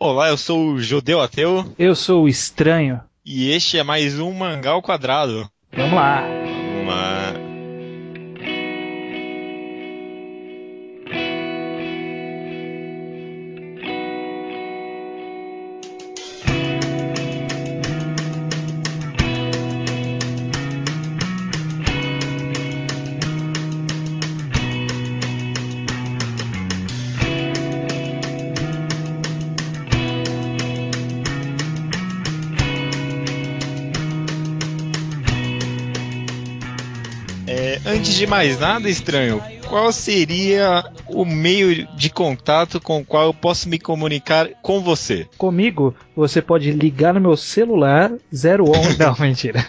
Olá, eu sou o Judeu Ateu. Eu sou o Estranho. E este é mais um Mangá ao Quadrado. Vamos lá. De mais nada, estranho, qual seria o meio de contato com o qual eu posso me comunicar com você? Comigo, você pode ligar no meu celular 011. Não, mentira.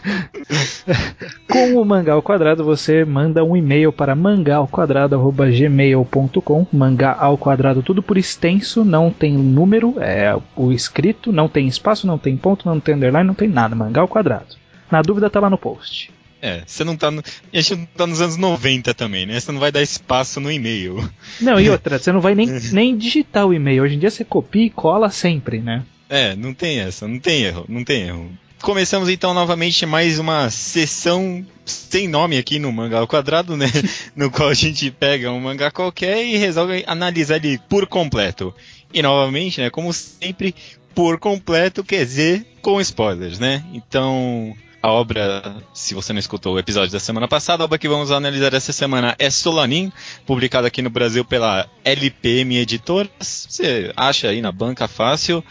com o Mangá ao Quadrado, você manda um e-mail para mangaalquadrado.gmail.com. Mangá ao quadrado, tudo por extenso, não tem número, é o escrito, não tem espaço, não tem ponto, não tem underline, não tem nada. Mangá ao quadrado. Na dúvida, tá lá no post. É, você não tá no. A gente não tá nos anos 90 também, né? Você não vai dar espaço no e-mail. Não, e outra, você não vai nem, nem digitar o e-mail. Hoje em dia você copia e cola sempre, né? É, não tem essa, não tem erro, não tem erro. Começamos então novamente mais uma sessão sem nome aqui no Mangá ao Quadrado, né? no qual a gente pega um mangá qualquer e resolve analisar ele por completo. E novamente, né, como sempre, por completo quer dizer com spoilers, né? Então, a obra, se você não escutou o episódio da semana passada, a obra que vamos analisar essa semana é Solanin, publicada aqui no Brasil pela LPM Editoras. Você acha aí na banca fácil,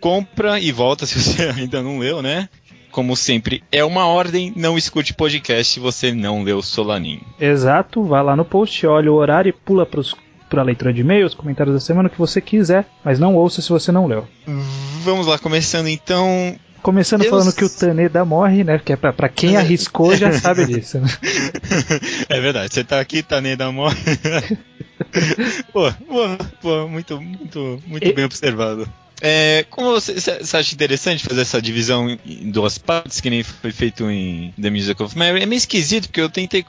compra e volta se você ainda não leu, né? Como sempre, é uma ordem, não escute podcast se você não leu Solanin. Exato, vá lá no post, olha o horário e pula pros para a leitura de e-mails, comentários da semana, o que você quiser, mas não ouça se você não leu. Vamos lá, começando então Começando Eu falando que o Taneda morre, né? Porque é pra, pra quem arriscou já sabe disso. Né? é verdade, você tá aqui, tá nem da morte. pô, pô, pô, muito, muito, muito E- bem observado. É, como você, você acha interessante fazer essa divisão em duas partes, que nem foi feito em The Music of Mary? É meio esquisito, porque eu tentei.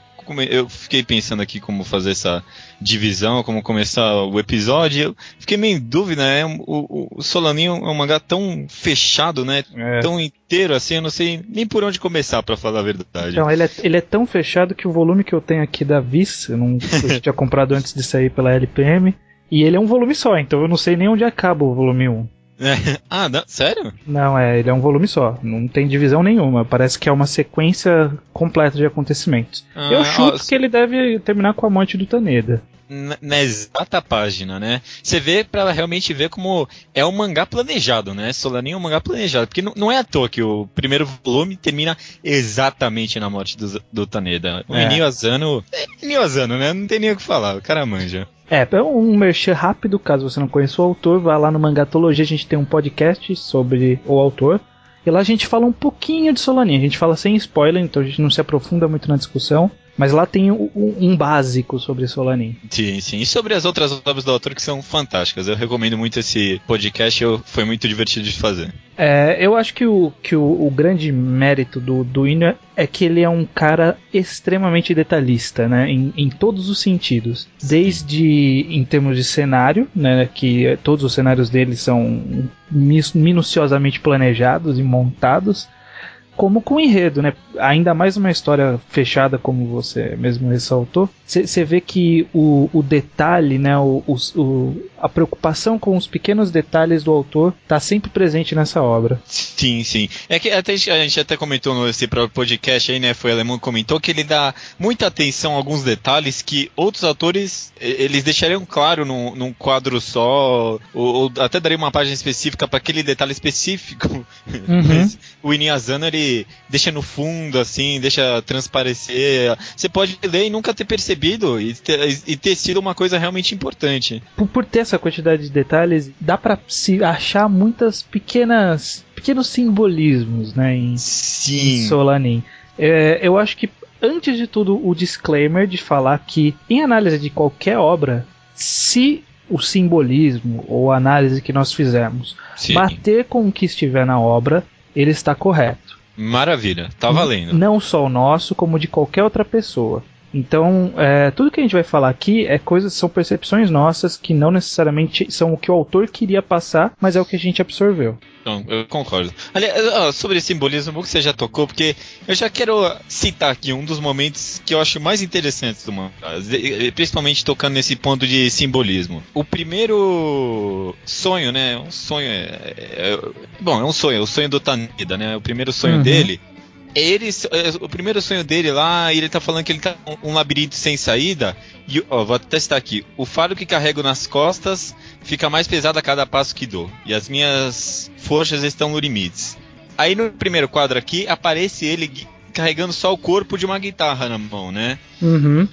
Eu fiquei pensando aqui como fazer essa divisão, como começar o episódio. Eu fiquei meio em dúvida, né? O, o, Solaninho é um mangá tão fechado, né? É. Tão inteiro assim, eu não sei nem por onde começar, pra falar a verdade. Então, ele é, ele é tão fechado que o volume que eu tenho aqui da Viz, eu, não, eu tinha comprado antes de sair pela LPM, e ele é um volume só, então eu não sei nem onde acaba o volume 1. É. Ah, não, sério? Não, é, ele é um volume só, não tem divisão nenhuma, parece que é uma sequência completa de acontecimentos. eu Ah, chuto ó, que ele deve terminar com a morte do Taneda. na, na exata página, né? Você vê pra realmente ver como é um mangá planejado, né? Solaninho é um mangá planejado, porque não, não é à toa que o primeiro volume termina exatamente na morte do, do Taneda. O É. Inio Asano, é Asano, né? Não tem nem o que falar, o cara manja. É, é um merchan rápido, caso você não conheça o autor, vá lá no Mangatologia, a gente tem um podcast sobre o autor. E lá a gente fala um pouquinho de Solaninha, a gente fala sem spoiler, então a gente não se aprofunda muito na discussão. Mas lá tem um, um básico sobre Solanin. Sim, sim. E sobre as outras obras do autor que são fantásticas. Eu recomendo muito esse podcast, eu, foi muito divertido de fazer. É, eu acho que o, que o, o grande mérito do, do Ino é que ele é um cara extremamente detalhista, né? Em, em todos os sentidos. Desde em termos de cenário, né? Que todos os cenários dele são minuciosamente planejados e montados. Como com o enredo, né? Ainda mais uma história fechada, como você mesmo ressaltou. Você vê que o, o detalhe, né? O, o- a preocupação com os pequenos detalhes do autor está sempre presente nessa obra. Sim, sim. É que até, a gente até comentou nesse próprio podcast aí, né? Foi o Alemão que comentou que ele dá muita atenção a alguns detalhes que outros autores eles deixariam claro num, num quadro só, ou, ou até daria uma página específica para aquele detalhe específico. Uhum. Mas o Inuyasano ele deixa no fundo, assim, deixa transparecer. Você pode ler e nunca ter percebido e ter, e ter sido uma coisa realmente importante. Por, por ter essa quantidade de detalhes, dá pra se achar muitas pequenas pequenos simbolismos, né, em, em Sim. Solanin. É, eu acho que antes de tudo o disclaimer de falar que em análise de qualquer obra, se o simbolismo ou a análise que nós fizemos sim. bater com o que estiver na obra, ele está correto. Maravilha, tá valendo. Não só o nosso, como de qualquer outra pessoa. Então, é, tudo que a gente vai falar aqui é coisas, são percepções nossas que não necessariamente são o que o autor queria passar, mas é o que a gente absorveu. Não, eu concordo. Aliás, sobre simbolismo, que você já tocou, porque eu já quero citar aqui um dos momentos que eu acho mais interessantes do mangá, principalmente tocando nesse ponto de simbolismo. O primeiro sonho, né? Um sonho. É, é, bom, é um sonho, é o sonho do Taneda, né? O primeiro sonho uhum. dele ele, o primeiro sonho dele lá, ele tá falando que ele tá um labirinto sem saída. E, ó, vou testar aqui. O fardo que carrego nas costas fica mais pesado a cada passo que dou. E as minhas forças estão no limites. Aí no primeiro quadro aqui, aparece ele carregando só o corpo de uma guitarra na mão, né? Uhum.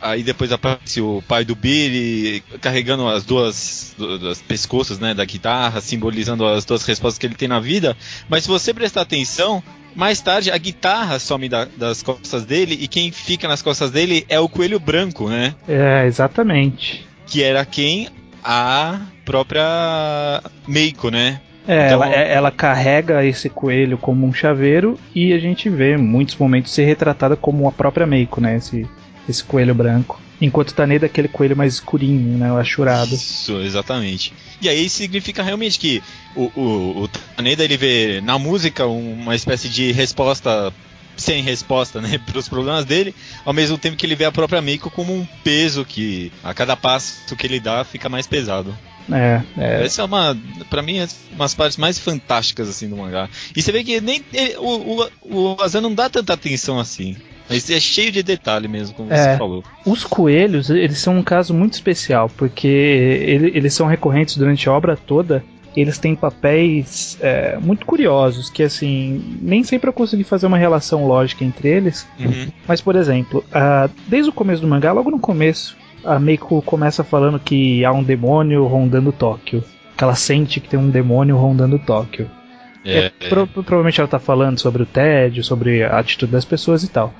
Aí depois aparece o pai do Billy carregando as duas, duas pescoços né, da guitarra, simbolizando as duas respostas que ele tem na vida. Mas se você prestar atenção, mais tarde, a guitarra some da, das costas dele e quem fica nas costas dele é o coelho branco, né? É, exatamente. Que era quem? A própria Meiko, né? É, então, ela, é, ela, carrega esse coelho como um chaveiro e a gente vê em muitos momentos ser retratada como a própria Meiko, né? Esse, esse coelho branco. Enquanto Taneda é aquele coelho mais escurinho, né? O achurado. Isso, exatamente. E aí significa realmente que o, o, o Taneda ele vê na música uma espécie de resposta sem resposta, né, para os problemas dele, ao mesmo tempo que ele vê a própria Miko como um peso que a cada passo que ele dá fica mais pesado. É, é. Essa é uma, para mim, é umas partes mais fantásticas assim do mangá. E você vê que nem ele, o, o, o Azan não dá tanta atenção assim. Mas é cheio de detalhe mesmo, como é, você falou. Os coelhos, eles são um caso muito especial, porque ele, eles são recorrentes durante a obra toda. Eles têm papéis é, muito curiosos, que assim, nem sempre eu consegui fazer uma relação lógica entre eles. Uhum. Mas, por exemplo, uh, desde o começo do mangá, logo no começo, a Meiko começa falando que há um demônio rondando Tóquio. Que ela sente que tem um demônio rondando Tóquio. É, é, pro, provavelmente ela tá falando sobre o tédio, sobre a atitude das pessoas e tal.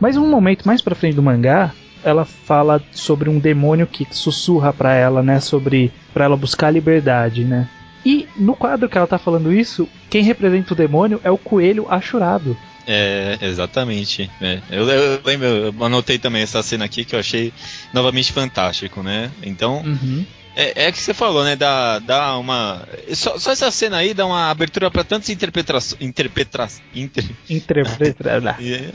Mas um momento mais pra frente do mangá, ela fala sobre um demônio que sussurra para ela, né, sobre para ela buscar a liberdade, né? E no quadro que ela tá falando isso, quem representa o demônio é o coelho achurado. É, exatamente. É. Eu, eu, lembro, eu anotei também essa cena aqui que eu achei novamente fantástico, né? Então, uhum. é, é que você falou, né? Dá, dá uma. Só, só essa cena aí dá uma abertura para tantas interpretações. Interpreta, inter...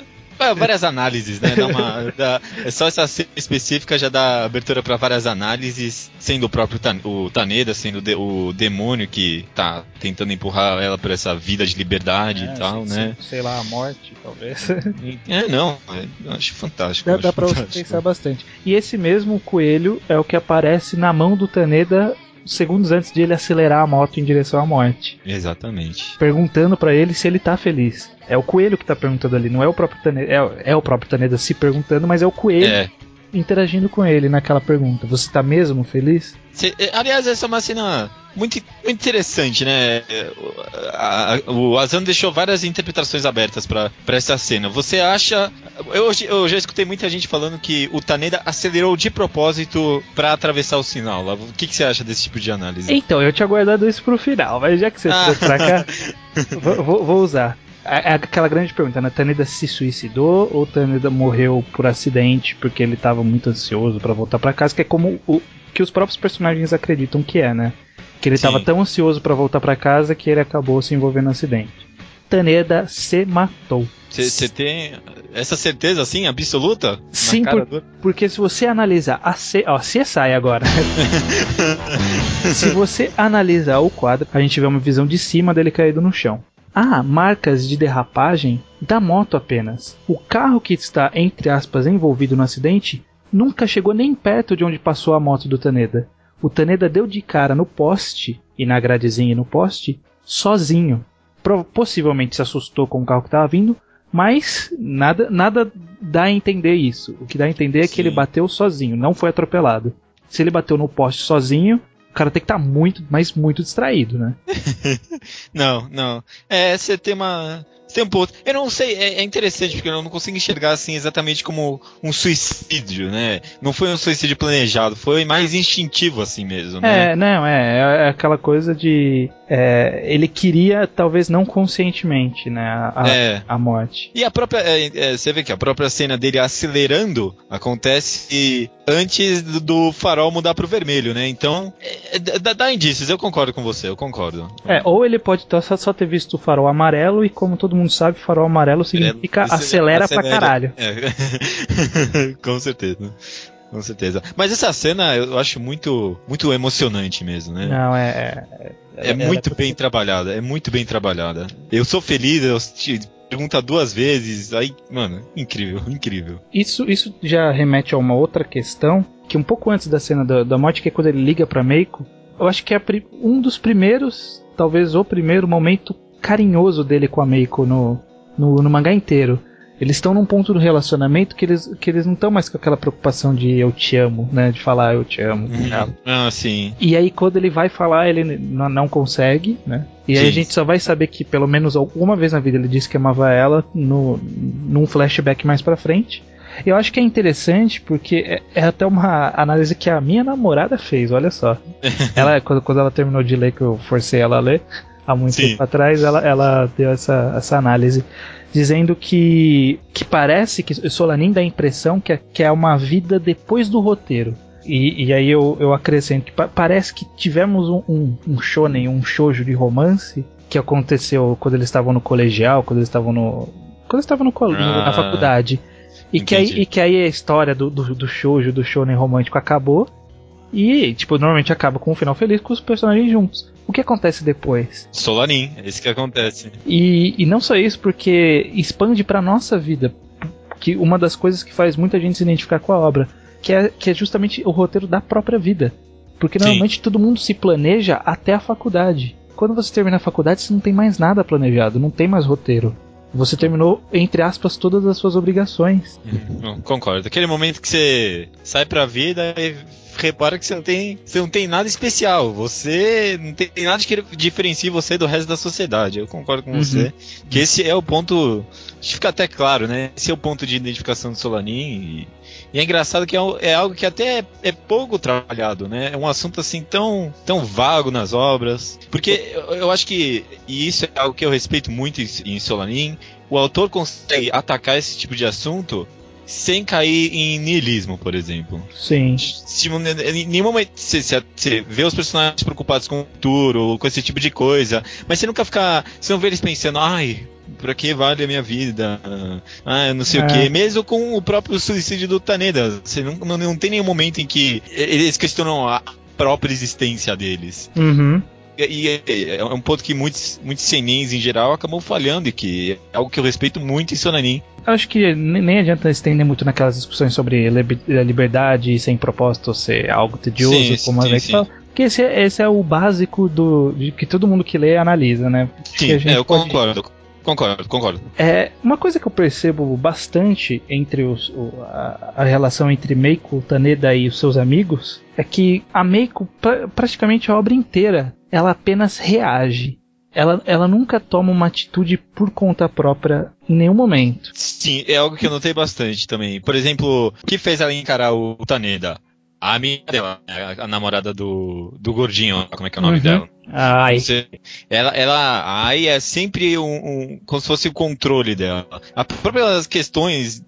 várias análises, né? Dá uma, dá, é só essa cena específica já dá abertura para várias análises, sendo o próprio Tan, o Taneda, sendo de, o demônio que tá tentando empurrar ela para essa vida de liberdade é, e tal, sim, né? Sei lá, a morte, talvez. É, não, é, eu acho fantástico. Dá, acho dá pra você pensar bastante. E esse mesmo coelho é o que aparece na mão do Taneda segundos antes de ele acelerar a moto em direção à morte. Exatamente. Perguntando para ele se ele tá feliz. É o coelho que tá perguntando ali, não é o próprio Taneda. É, é o próprio Taneda se perguntando, mas é o coelho é. interagindo com ele naquela pergunta. Você tá mesmo feliz? É, aliás, essa é uma cena muito, muito interessante, né? A, a, o Azano deixou várias interpretações abertas para essa cena. Você acha. Eu, eu, já escutei muita gente falando que o Taneda acelerou de propósito para atravessar o sinal. O que, que, você acha desse tipo de análise? Então, eu tinha guardado isso pro final, mas já que você ah. trouxe pra cá, vou, vou usar. É, é aquela grande pergunta, né? Taneda se suicidou ou Taneda morreu por acidente porque ele estava muito ansioso para voltar para casa, que é como o que os próprios personagens acreditam que é, né? Que ele estava tão ansioso para voltar para casa que ele acabou se envolvendo no acidente. Taneda se matou. Você tem essa certeza assim, absoluta? Sim, por, porque se você analisar a C, ó, CSI agora. se você analisar o quadro, a gente vê uma visão de cima dele caído no chão. Há marcas de derrapagem da moto apenas. O carro que está, entre aspas, envolvido no acidente nunca chegou nem perto de onde passou a moto do Taneda. O Taneda deu de cara no poste, e na gradezinha no poste, sozinho. Possivelmente se assustou com o carro que estava vindo, mas nada, nada dá a entender isso. O que dá a entender Sim. é que ele bateu sozinho, não foi atropelado. Se ele bateu no poste sozinho, o cara tem que estar tá muito, mas muito distraído, né? não, não. É, você tem uma. Você tem um ponto. Eu não sei, é, é, interessante, porque eu não consigo enxergar assim exatamente como um suicídio, né? Não foi um suicídio planejado, foi mais instintivo assim mesmo, né? É, não, é, é aquela coisa de é, ele queria, talvez não conscientemente, né, a, é. a morte. E a própria, é, é, você vê que a própria cena dele acelerando acontece antes do farol mudar pro vermelho, né? Então, é, dá, dá, indícios, eu concordo com você, eu concordo. É, ou ele pode só, só ter visto o farol amarelo e como todo mundo sabe, farol amarelo significa acelera, acelera pra caralho. com certeza. Com certeza. Mas essa cena eu acho muito, muito emocionante mesmo, né? Não, é. É, é muito é... bem trabalhada, é muito bem trabalhada. Eu sou feliz, eu te pergunta duas vezes, aí, mano, incrível, incrível. Isso, isso já remete a uma outra questão, que um pouco antes da cena da, da morte, que é quando ele liga pra Meiko, eu acho que é um dos primeiros, talvez o primeiro momento carinhoso dele com a Meiko no, no, no mangá inteiro. Eles estão num ponto do relacionamento que eles, que eles não estão mais com aquela preocupação de eu te amo, né? De falar eu te amo. Uhum. Ah, sim. E aí quando ele vai falar, ele não, não consegue, né? E aí a gente só vai saber que pelo menos alguma vez na vida ele disse que amava ela no, num flashback mais pra frente. Eu acho que é interessante porque é, é, até uma análise que a minha namorada fez, olha só. ela, quando, quando ela terminou de ler, que eu forcei ela a ler, há muito Sim. tempo atrás, ela, ela deu essa, essa análise dizendo que, que parece que Solanin dá a impressão que é, que é uma vida depois do roteiro. E, e aí eu, eu acrescento que pa parece que tivemos um, um, um shonen, um shoujo de romance que aconteceu quando eles estavam no colegial, quando eles estavam no. Quando eles estavam no, ah, na faculdade. E que, aí, e que aí a história do, do, do shoujo, do shonen romântico acabou. E, tipo, normalmente acaba com um final feliz com os personagens juntos. O que acontece depois? Solanin, é isso que acontece. E, e não só isso, porque expande pra nossa vida. Que uma das coisas que faz muita gente se identificar com a obra, que é, que é justamente o roteiro da própria vida. Porque normalmente Sim. todo mundo se planeja até a faculdade. Quando você termina a faculdade, você não tem mais nada planejado, não tem mais roteiro. Você terminou, entre aspas, todas as suas obrigações. Hum, concordo. Aquele momento que você sai pra vida e repara que você não tem, você não tem nada especial. Você não tem nada que diferencie você do resto da sociedade. Eu concordo com uhum. você. Que esse é o ponto. Fica até claro, né? Esse é o ponto de identificação do Solanin. E, e é engraçado que é, é algo que até é, é, pouco trabalhado, né? É um assunto assim tão, tão vago nas obras. Porque eu, eu acho que, e isso é algo que eu respeito muito em, em Solanin, o autor consegue atacar esse tipo de assunto sem cair em niilismo, por exemplo. Sim. Em nenhum momento você, você vê os personagens preocupados com o futuro, com esse tipo de coisa, mas você nunca fica. Você não vê eles pensando, ai, pra que vale a minha vida? Ah, não sei é. o que. Mesmo com o próprio suicídio do Taneda, você não, não, não tem nenhum momento em que eles questionam a própria existência deles. Uhum. E é, é um ponto que muitos, muitos senins em geral acabam falhando e que é algo que eu respeito muito em Sonanin. Acho que nem adianta estender muito naquelas discussões sobre liberdade sem propósito ser algo tedioso, sim, como sim, a gente fala. Porque esse, é, esse é o básico do, de que todo mundo que lê analisa, né? Sim, é, eu pode... concordo. Concordo, concordo. É, uma coisa que eu percebo bastante entre os, o, a, a, relação entre Meiko Taneda e os seus amigos é que a Meiko, pra, praticamente a obra inteira, ela apenas reage. Ela, ela nunca toma uma atitude por conta própria em nenhum momento. Sim, é algo que eu notei bastante também. Por exemplo, o que fez ela encarar o Taneda? A amiga dela, a namorada do, do gordinho, como é que é o nome uhum. dela? Ai. Você, ela, ela, ai é sempre um, um, como se fosse o controle dela. As próprias questões,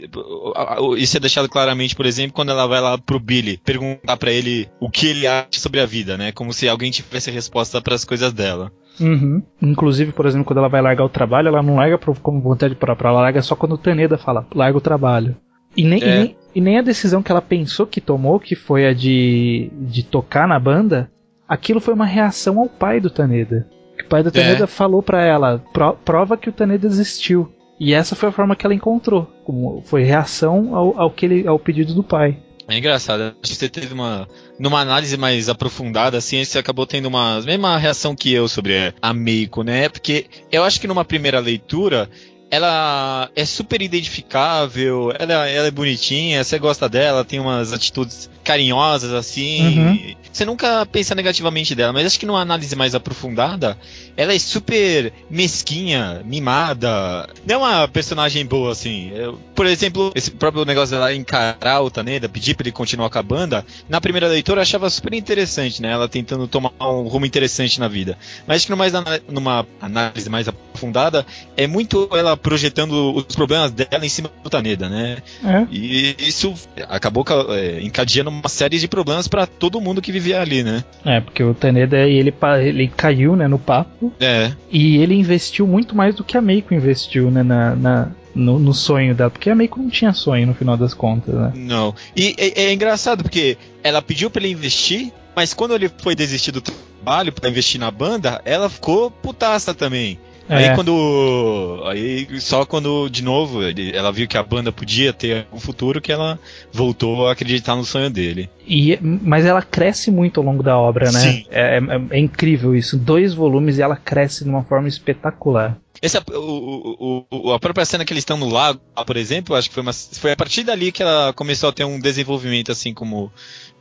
isso é deixado claramente, por exemplo, quando ela vai lá pro Billy perguntar para ele o que ele acha sobre a vida, né? Como se alguém tivesse resposta para as coisas dela. Uhum. Inclusive, por exemplo, quando ela vai largar o trabalho, ela não larga como vontade própria, ela larga só quando o Taneda fala, larga o trabalho. E nem, é. e nem, e nem a decisão que ela pensou que tomou, que foi a de, de tocar na banda, aquilo foi uma reação ao pai do Taneda. O pai do Taneda é. falou para ela: Pro, prova que o Taneda existiu. E essa foi a forma que ela encontrou. Como foi reação ao, ao, que ele, ao pedido do pai. É engraçado. Acho que você teve uma. Numa análise mais aprofundada, assim, você acabou tendo uma mesma reação que eu sobre a Meiko, né? Porque eu acho que numa primeira leitura ela é super identificável, ela, ela é bonitinha, você gosta dela, tem umas atitudes carinhosas assim. Uhum. Você nunca pensa negativamente dela, mas acho que numa análise mais aprofundada, ela é super mesquinha, mimada. Não é uma personagem boa assim. Eu, por exemplo, esse próprio negócio dela encarar o Taneda, pedir pra ele continuar com a banda, na primeira leitura eu achava super interessante, né? Ela tentando tomar um rumo interessante na vida. Mas acho que numa, numa análise mais aprofundada, é muito ela projetando os problemas dela em cima do Taneda, né? É. E isso acabou é, encadeando uma série de problemas para todo mundo que vivia ali, né? É, porque o Taneda ele, ele caiu né, no papo. É. E ele investiu muito mais do que a Meiko investiu, né? Na, na no, no, sonho dela, porque a Meiko não tinha sonho no final das contas, né? Não. E é, é engraçado porque ela pediu para ele investir, mas quando ele foi desistir do trabalho para investir na banda, ela ficou putaça também. É. Aí quando. Aí só quando, de novo, ele, ela viu que a banda podia ter um futuro que ela voltou a acreditar no sonho dele. E, mas ela cresce muito ao longo da obra, né? Sim. É, é, é incrível isso. Dois volumes e ela cresce de uma forma espetacular. Essa, o, o, a própria cena que eles estão no lago, por exemplo, acho que foi, uma, foi a partir dali que ela começou a ter um desenvolvimento assim como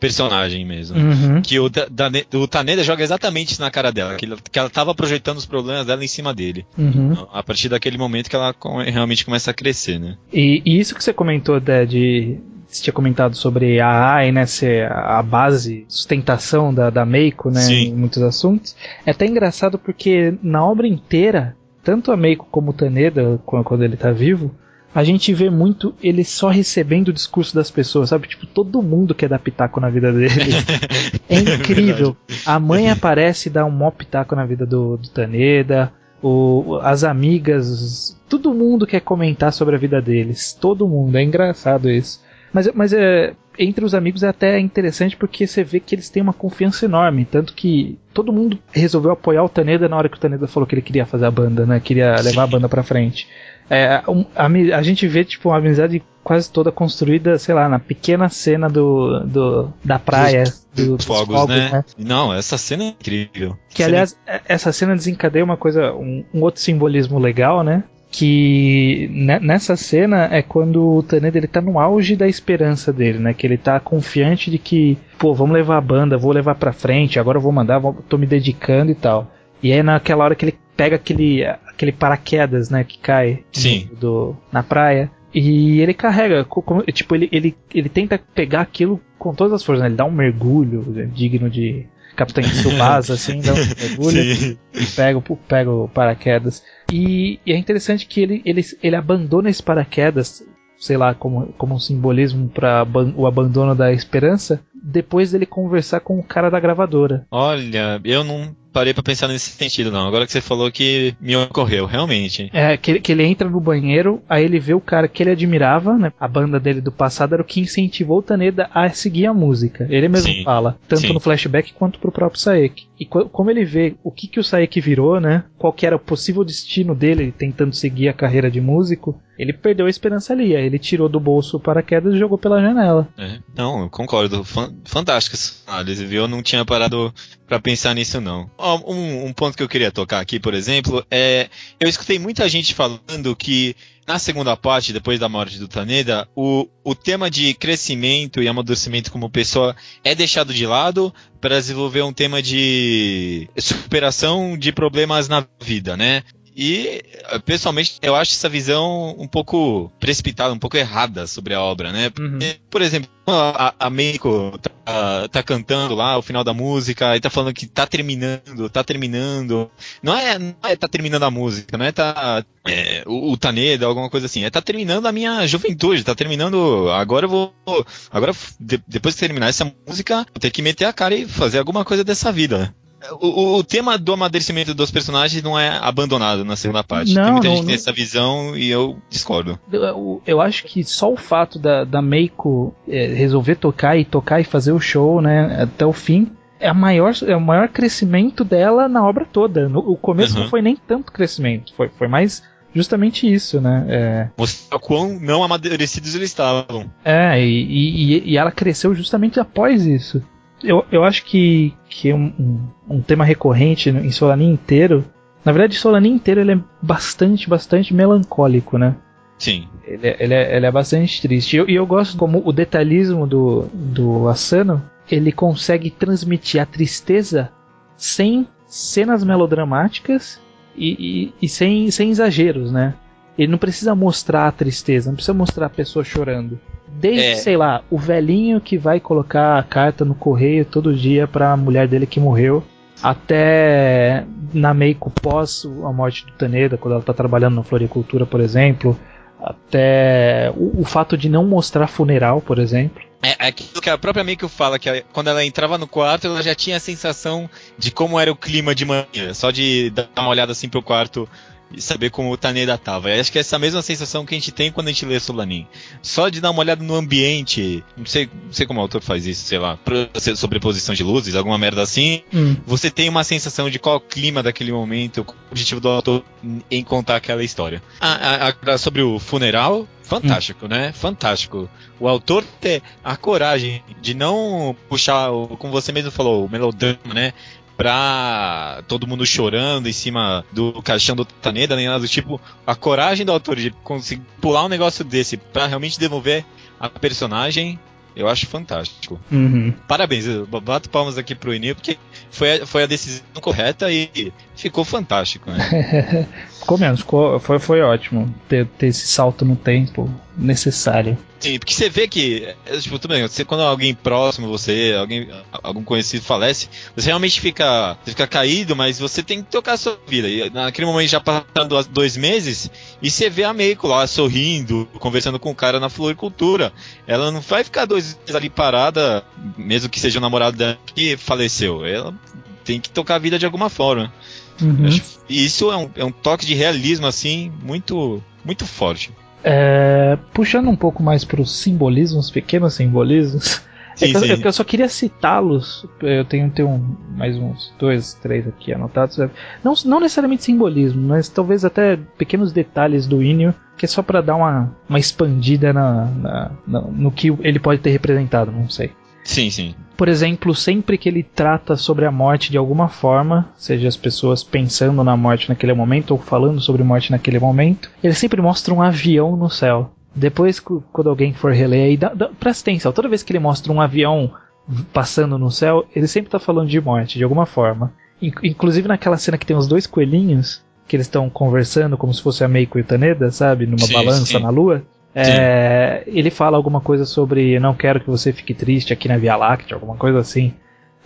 personagem mesmo. Uhum. Que o, da, o Taneda joga exatamente isso na cara dela, que, que ela estava projetando os problemas dela em cima dele. Uhum. A partir daquele momento que ela realmente começa a crescer, né? E, e isso que você comentou, Dé, de você tinha comentado sobre a AI, né, ser a base, sustentação da, da Meiko, né, Sim. em muitos assuntos. É até engraçado porque na obra inteira, tanto a Meiko como o Taneda, quando ele está vivo, a gente vê muito ele só recebendo o discurso das pessoas, sabe? Tipo, todo mundo quer dar pitaco na vida dele. é incrível. a mãe aparece e dá um mó pitaco na vida do, do Taneda. O, as amigas, todo mundo quer comentar sobre a vida deles. Todo mundo. É engraçado isso. Mas, mas é, entre os amigos é até interessante porque você vê que eles têm uma confiança enorme. Tanto que todo mundo resolveu apoiar o Taneda na hora que o Taneda falou que ele queria fazer a banda, né? Queria levar a banda pra frente. É, a, a, gente vê tipo uma amizade quase toda construída, sei lá, na pequena cena do, do da praia. Dos, do, dos fogos, fogos né? né? Não, essa cena é incrível. Que cena... aliás, é, essa cena desencadeia uma coisa, um, um outro simbolismo legal, né? que nessa cena é quando o Taneda ele tá no auge da esperança dele, né? Que ele tá confiante de que, pô, vamos levar a banda, vou levar pra frente, agora eu vou mandar, vou, tô me dedicando e tal. E é naquela hora que ele pega aquele, aquele paraquedas, né, que cai Sim. Do, na praia. E ele carrega, como, tipo, ele, ele, ele tenta pegar aquilo com todas as forças, né? Ele dá um mergulho né, digno de Capitão Tsubasa, assim, dá um mergulho Sim. e pega, pega o paraquedas. E, e, é interessante que ele, ele, ele abandona esse paraquedas, sei lá, como, como um simbolismo para o abandono da esperança, depois dele conversar com o cara da gravadora. Olha, eu não parei para pensar nesse sentido, não. Agora que você falou que me ocorreu, realmente. É, que, que ele entra no banheiro, aí ele vê o cara que ele admirava, né? A banda dele do passado era o que incentivou o Taneda a seguir a música. Ele mesmo Sim. fala, tanto Sim. no flashback quanto pro próprio Saek. E como ele vê o que, que o Saek virou, né? Qual que era o possível destino dele tentando seguir a carreira de músico, ele perdeu a esperança ali. Aí ele tirou do bolso o paraquedas e jogou pela janela. É, não, eu concordo. Fantástico essa análise, viu? Eu não tinha parado para pensar nisso, não. Um, um ponto que eu queria tocar aqui, por exemplo, é. Eu escutei muita gente falando que na segunda parte, depois da morte do Taneda, o, o tema de crescimento e amadurecimento como pessoa é deixado de lado para desenvolver um tema de superação de problemas na vida, né? E, pessoalmente, eu acho essa visão um pouco precipitada, um pouco errada sobre a obra, né? Uhum. Por exemplo, a, a Meiko tá, tá, cantando lá o final da música e tá falando que tá terminando, tá terminando. Não é, não é tá terminando a música, não é tá é, o, o Taneda, alguma coisa assim. É tá terminando a minha juventude, tá terminando. Agora eu vou. Agora, de, depois que terminar essa música, vou ter que meter a cara e fazer alguma coisa dessa vida. O, o, tema do amadurecimento dos personagens não é abandonado na segunda parte. Não, tem muita não, gente que tem essa visão e eu discordo. Eu, eu, acho que só o fato da, da Meiko é, resolver tocar e tocar e fazer o show, né, até o fim, é, a maior, é o maior crescimento dela na obra toda. No, o começo uhum. não foi nem tanto crescimento, foi, foi mais justamente isso, né? É... Mostrar quão não amadurecidos eles estavam. É, e, e, e ela cresceu justamente após isso eu, eu acho que, que um, um, um tema recorrente em Solanin inteiro Na verdade, Solanin inteiro ele é bastante, bastante melancólico, né? Sim. Ele, é, ele, é, ele é bastante triste. E eu, eu, gosto como o detalhismo do, do Asano, ele consegue transmitir a tristeza sem cenas melodramáticas e, e, e, sem, sem exageros, né? Ele não precisa mostrar a tristeza, não precisa mostrar a pessoa chorando. Desde, é. sei lá, o velhinho que vai colocar a carta no correio todo dia pra mulher dele que morreu, até na Meiko pós a morte do Taneda, quando ela tá trabalhando na floricultura, por exemplo, até o, o, fato de não mostrar funeral, por exemplo. É, é aquilo que a própria Meiko fala, que quando ela entrava no quarto, ela já tinha a sensação de como era o clima de manhã. Só de dar uma olhada assim pro quarto e saber como o Taneda tava. Eu acho que é essa mesma sensação que a gente tem quando a gente lê Solanin. Só de dar uma olhada no ambiente, não sei, não sei como o autor faz isso, sei lá, sobreposição de luzes, alguma merda assim, hum. você tem uma sensação de qual o clima daquele momento, o objetivo do autor em contar aquela história. Ah, ah, sobre o funeral, fantástico, hum. né? Fantástico. O autor ter a coragem de não puxar, como você mesmo falou, o melodrama, né? Pra todo mundo chorando em cima do caixão do Taneda, nem nada do tipo. A coragem do autor de conseguir pular um negócio desse pra realmente devolver a personagem, eu acho fantástico. Uhum. Parabéns, eu bato palmas aqui pro Enil, porque foi a, foi a decisão correta e ficou fantástico, né? ficou mesmo, ficou, foi, foi ótimo ter, ter esse salto no tempo necessário. Sim, porque você vê que, é, tipo, tudo bem, você, quando alguém próximo você, alguém, algum conhecido falece, você realmente fica, você fica caído, mas você tem que tocar a sua vida. E naquele momento já passando dois meses, e você vê a Meiko lá sorrindo, conversando com o cara na floricultura. Ela não vai ficar dois meses ali parada, mesmo que seja o namorado dela que faleceu. Ela tem que tocar a vida de alguma forma. Uhum. E isso é um, é um toque de realismo, assim, muito, muito forte. É, puxando um pouco mais para os simbolismos, pequenos simbolismos. Sim, é que eu, eu, só queria citá-los. Eu tenho, tenho mais uns dois, três aqui anotados. Não, não necessariamente simbolismo, mas talvez até pequenos detalhes do Inio, que é só para dar uma, uma expandida na, na, na, no que ele pode ter representado, não sei. Sim, sim. Por exemplo, sempre que ele trata sobre a morte de alguma forma, seja as pessoas pensando na morte naquele momento ou falando sobre morte naquele momento, ele sempre mostra um avião no céu. Depois, quando alguém for reler aí, dá, dá, presta atenção, toda vez que ele mostra um avião passando no céu, ele sempre está falando de morte, de alguma forma. Inclusive naquela cena que tem os dois coelhinhos, que eles estão conversando como se fosse a Meiko e o Taneda, sabe? Numa sim, balança sim. na lua. É, ele fala alguma coisa sobre não quero que você fique triste aqui na Via Láctea, alguma coisa assim.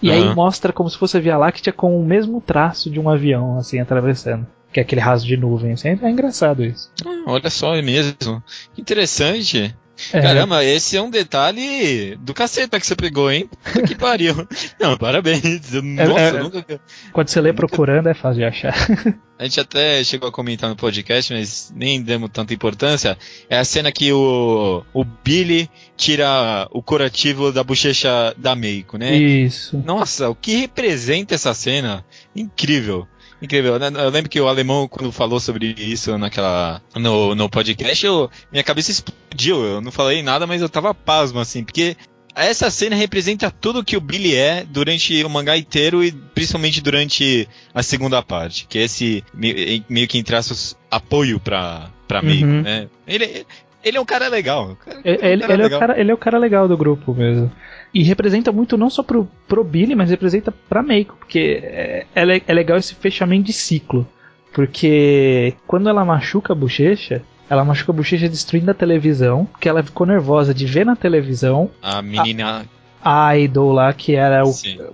E uhum. aí mostra como se fosse a Via Láctea com o mesmo traço de um avião, assim, atravessando. Que é aquele raso de nuvem. Assim. É engraçado isso. Ah, olha só, é mesmo. Interessante. É. Caramba, esse é um detalhe do caceta que você pegou, hein? Que pariu. Não, parabéns. É, Nossa, é, nunca. Quando você lê nunca... procurando é fácil de achar. A gente até chegou a comentar no podcast, mas nem demos tanta importância. É a cena que o, o Billy tira o curativo da bochecha da Meiko, né? Isso. Nossa, o que representa essa cena? Incrível. Incrível. Eu lembro que o alemão, quando falou sobre isso naquela. no, no podcast, eu, minha cabeça explodiu. Eu não falei nada, mas eu tava pasmo, assim, porque essa cena representa tudo que o Billy é durante o mangá inteiro e principalmente durante a segunda parte, que é esse meio que em traços apoio pra, pra Meiko, uhum. né? Ele, ele é um cara legal. Ele, é cara ele, legal. É o cara, ele é o cara legal do grupo mesmo. E representa muito não só pro, pro Billy, mas representa pra Meiko, porque é, é, é legal esse fechamento de ciclo. Porque quando ela machuca a bochecha, ela machuca a bochecha destruindo a televisão, porque ela ficou nervosa de ver na televisão a menina a, a idol lá que era o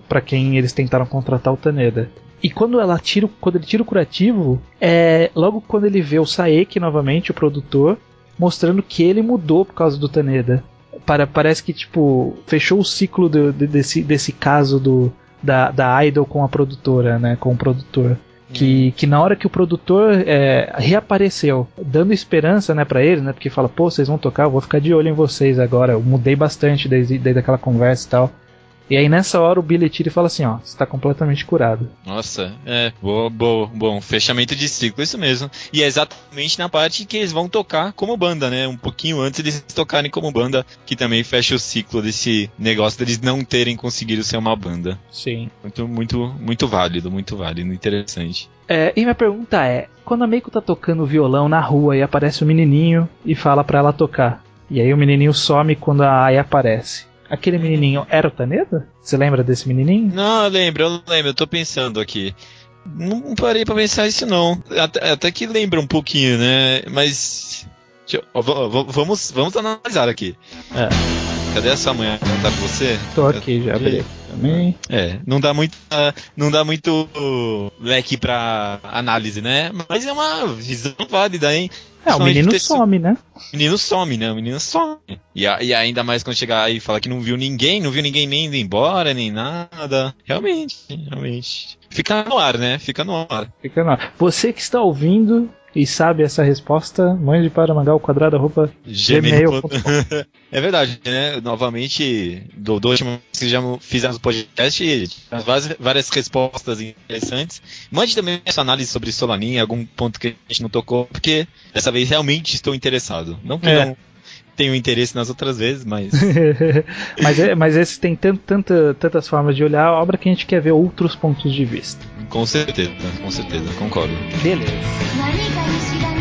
para quem eles tentaram contratar o Taneda. E quando ela tira, quando ele tira o curativo, é logo quando ele vê o Saeki novamente, o produtor, mostrando que ele mudou por causa do Taneda. Para, parece que, tipo, fechou o ciclo do, desse, desse caso do, da, da Idol com a produtora, né? Com o produtor. Que, que na hora que o produtor é, reapareceu, dando esperança né, para eles, né? Porque fala, pô, vocês vão tocar, eu vou ficar de olho em vocês agora. Eu mudei bastante desde, desde aquela conversa e tal. E aí nessa hora o Billy tira e fala assim, ó, você tá completamente curado. Nossa, é, boa, boa, bom, fechamento de ciclo, isso mesmo. E é exatamente na parte que eles vão tocar como banda, né? Um pouquinho antes deles tocarem como banda, que também fecha o ciclo desse negócio deles não terem conseguido ser uma banda. Sim. Muito, muito, muito válido, muito válido, interessante. É, e minha pergunta é, quando a Meiko tá tocando violão na rua e aparece o um menininho e fala pra ela tocar, e aí o menininho some quando a Ai aparece. Aquele menininho era o Taneda? Você lembra desse menininho? Não, eu lembro, eu lembro, eu tô pensando aqui. Não parei pra pensar isso não. Até, até que lembra um pouquinho, né? Mas. Eu, vamos, vamos analisar aqui. É. Cadê essa manhã? Tá com você? Tô aqui, já abri também. É, não dá muito, não dá muito leque pra análise, né? Mas é uma visão válida, hein? É, o menino some, né? O menino some, né? O menino some. E, a, e ainda mais quando chegar aí e falar que não viu ninguém, não viu ninguém nem indo embora, nem nada. Realmente, realmente. Fica no ar, né? Fica no ar. Fica no ar. Você que está ouvindo, e sabe essa resposta, mande para mangal quadrado arroba gmail.com. é verdade, né? Novamente, do, do último que já fizemos o podcast, várias, várias respostas interessantes. Mande também essa análise sobre Solanin, algum ponto que a gente não tocou, porque dessa vez realmente estou interessado. Não que é. não tenho interesse nas outras vezes, mas. mas, é, mas esse tem tant, tanta, tantas formas de olhar a obra que a gente quer ver outros pontos de vista. Com certeza, com certeza, concordo. Beleza.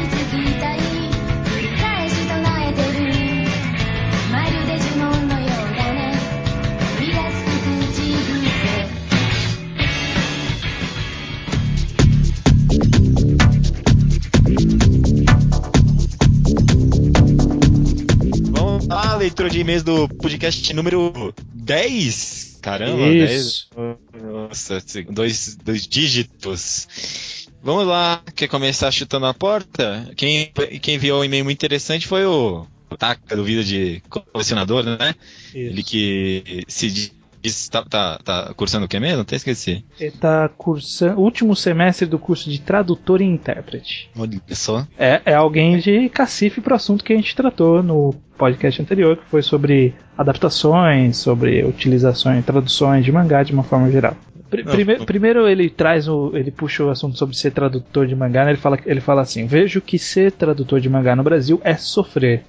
Leitura de e-mails do podcast número 10. Caramba, Isso. 10. Nossa, dois, dois dígitos. Vamos lá, quer começar chutando a porta? Quem, quem enviou um e-mail muito interessante foi o Taka do Vida de Colecionador, né? Isso. Ele que se Está tá, tá cursando o que mesmo? Até esqueci. Ele tá cursando. Último semestre do curso de tradutor e intérprete. Olha só. É, é alguém de cacife pro assunto que a gente tratou no podcast anterior, que foi sobre adaptações, sobre utilizações, traduções de mangá de uma forma geral. Primeiro, primeiro, ele traz o. ele puxa o assunto sobre ser tradutor de mangá, né? ele, fala, ele fala assim: vejo que ser tradutor de mangá no Brasil é sofrer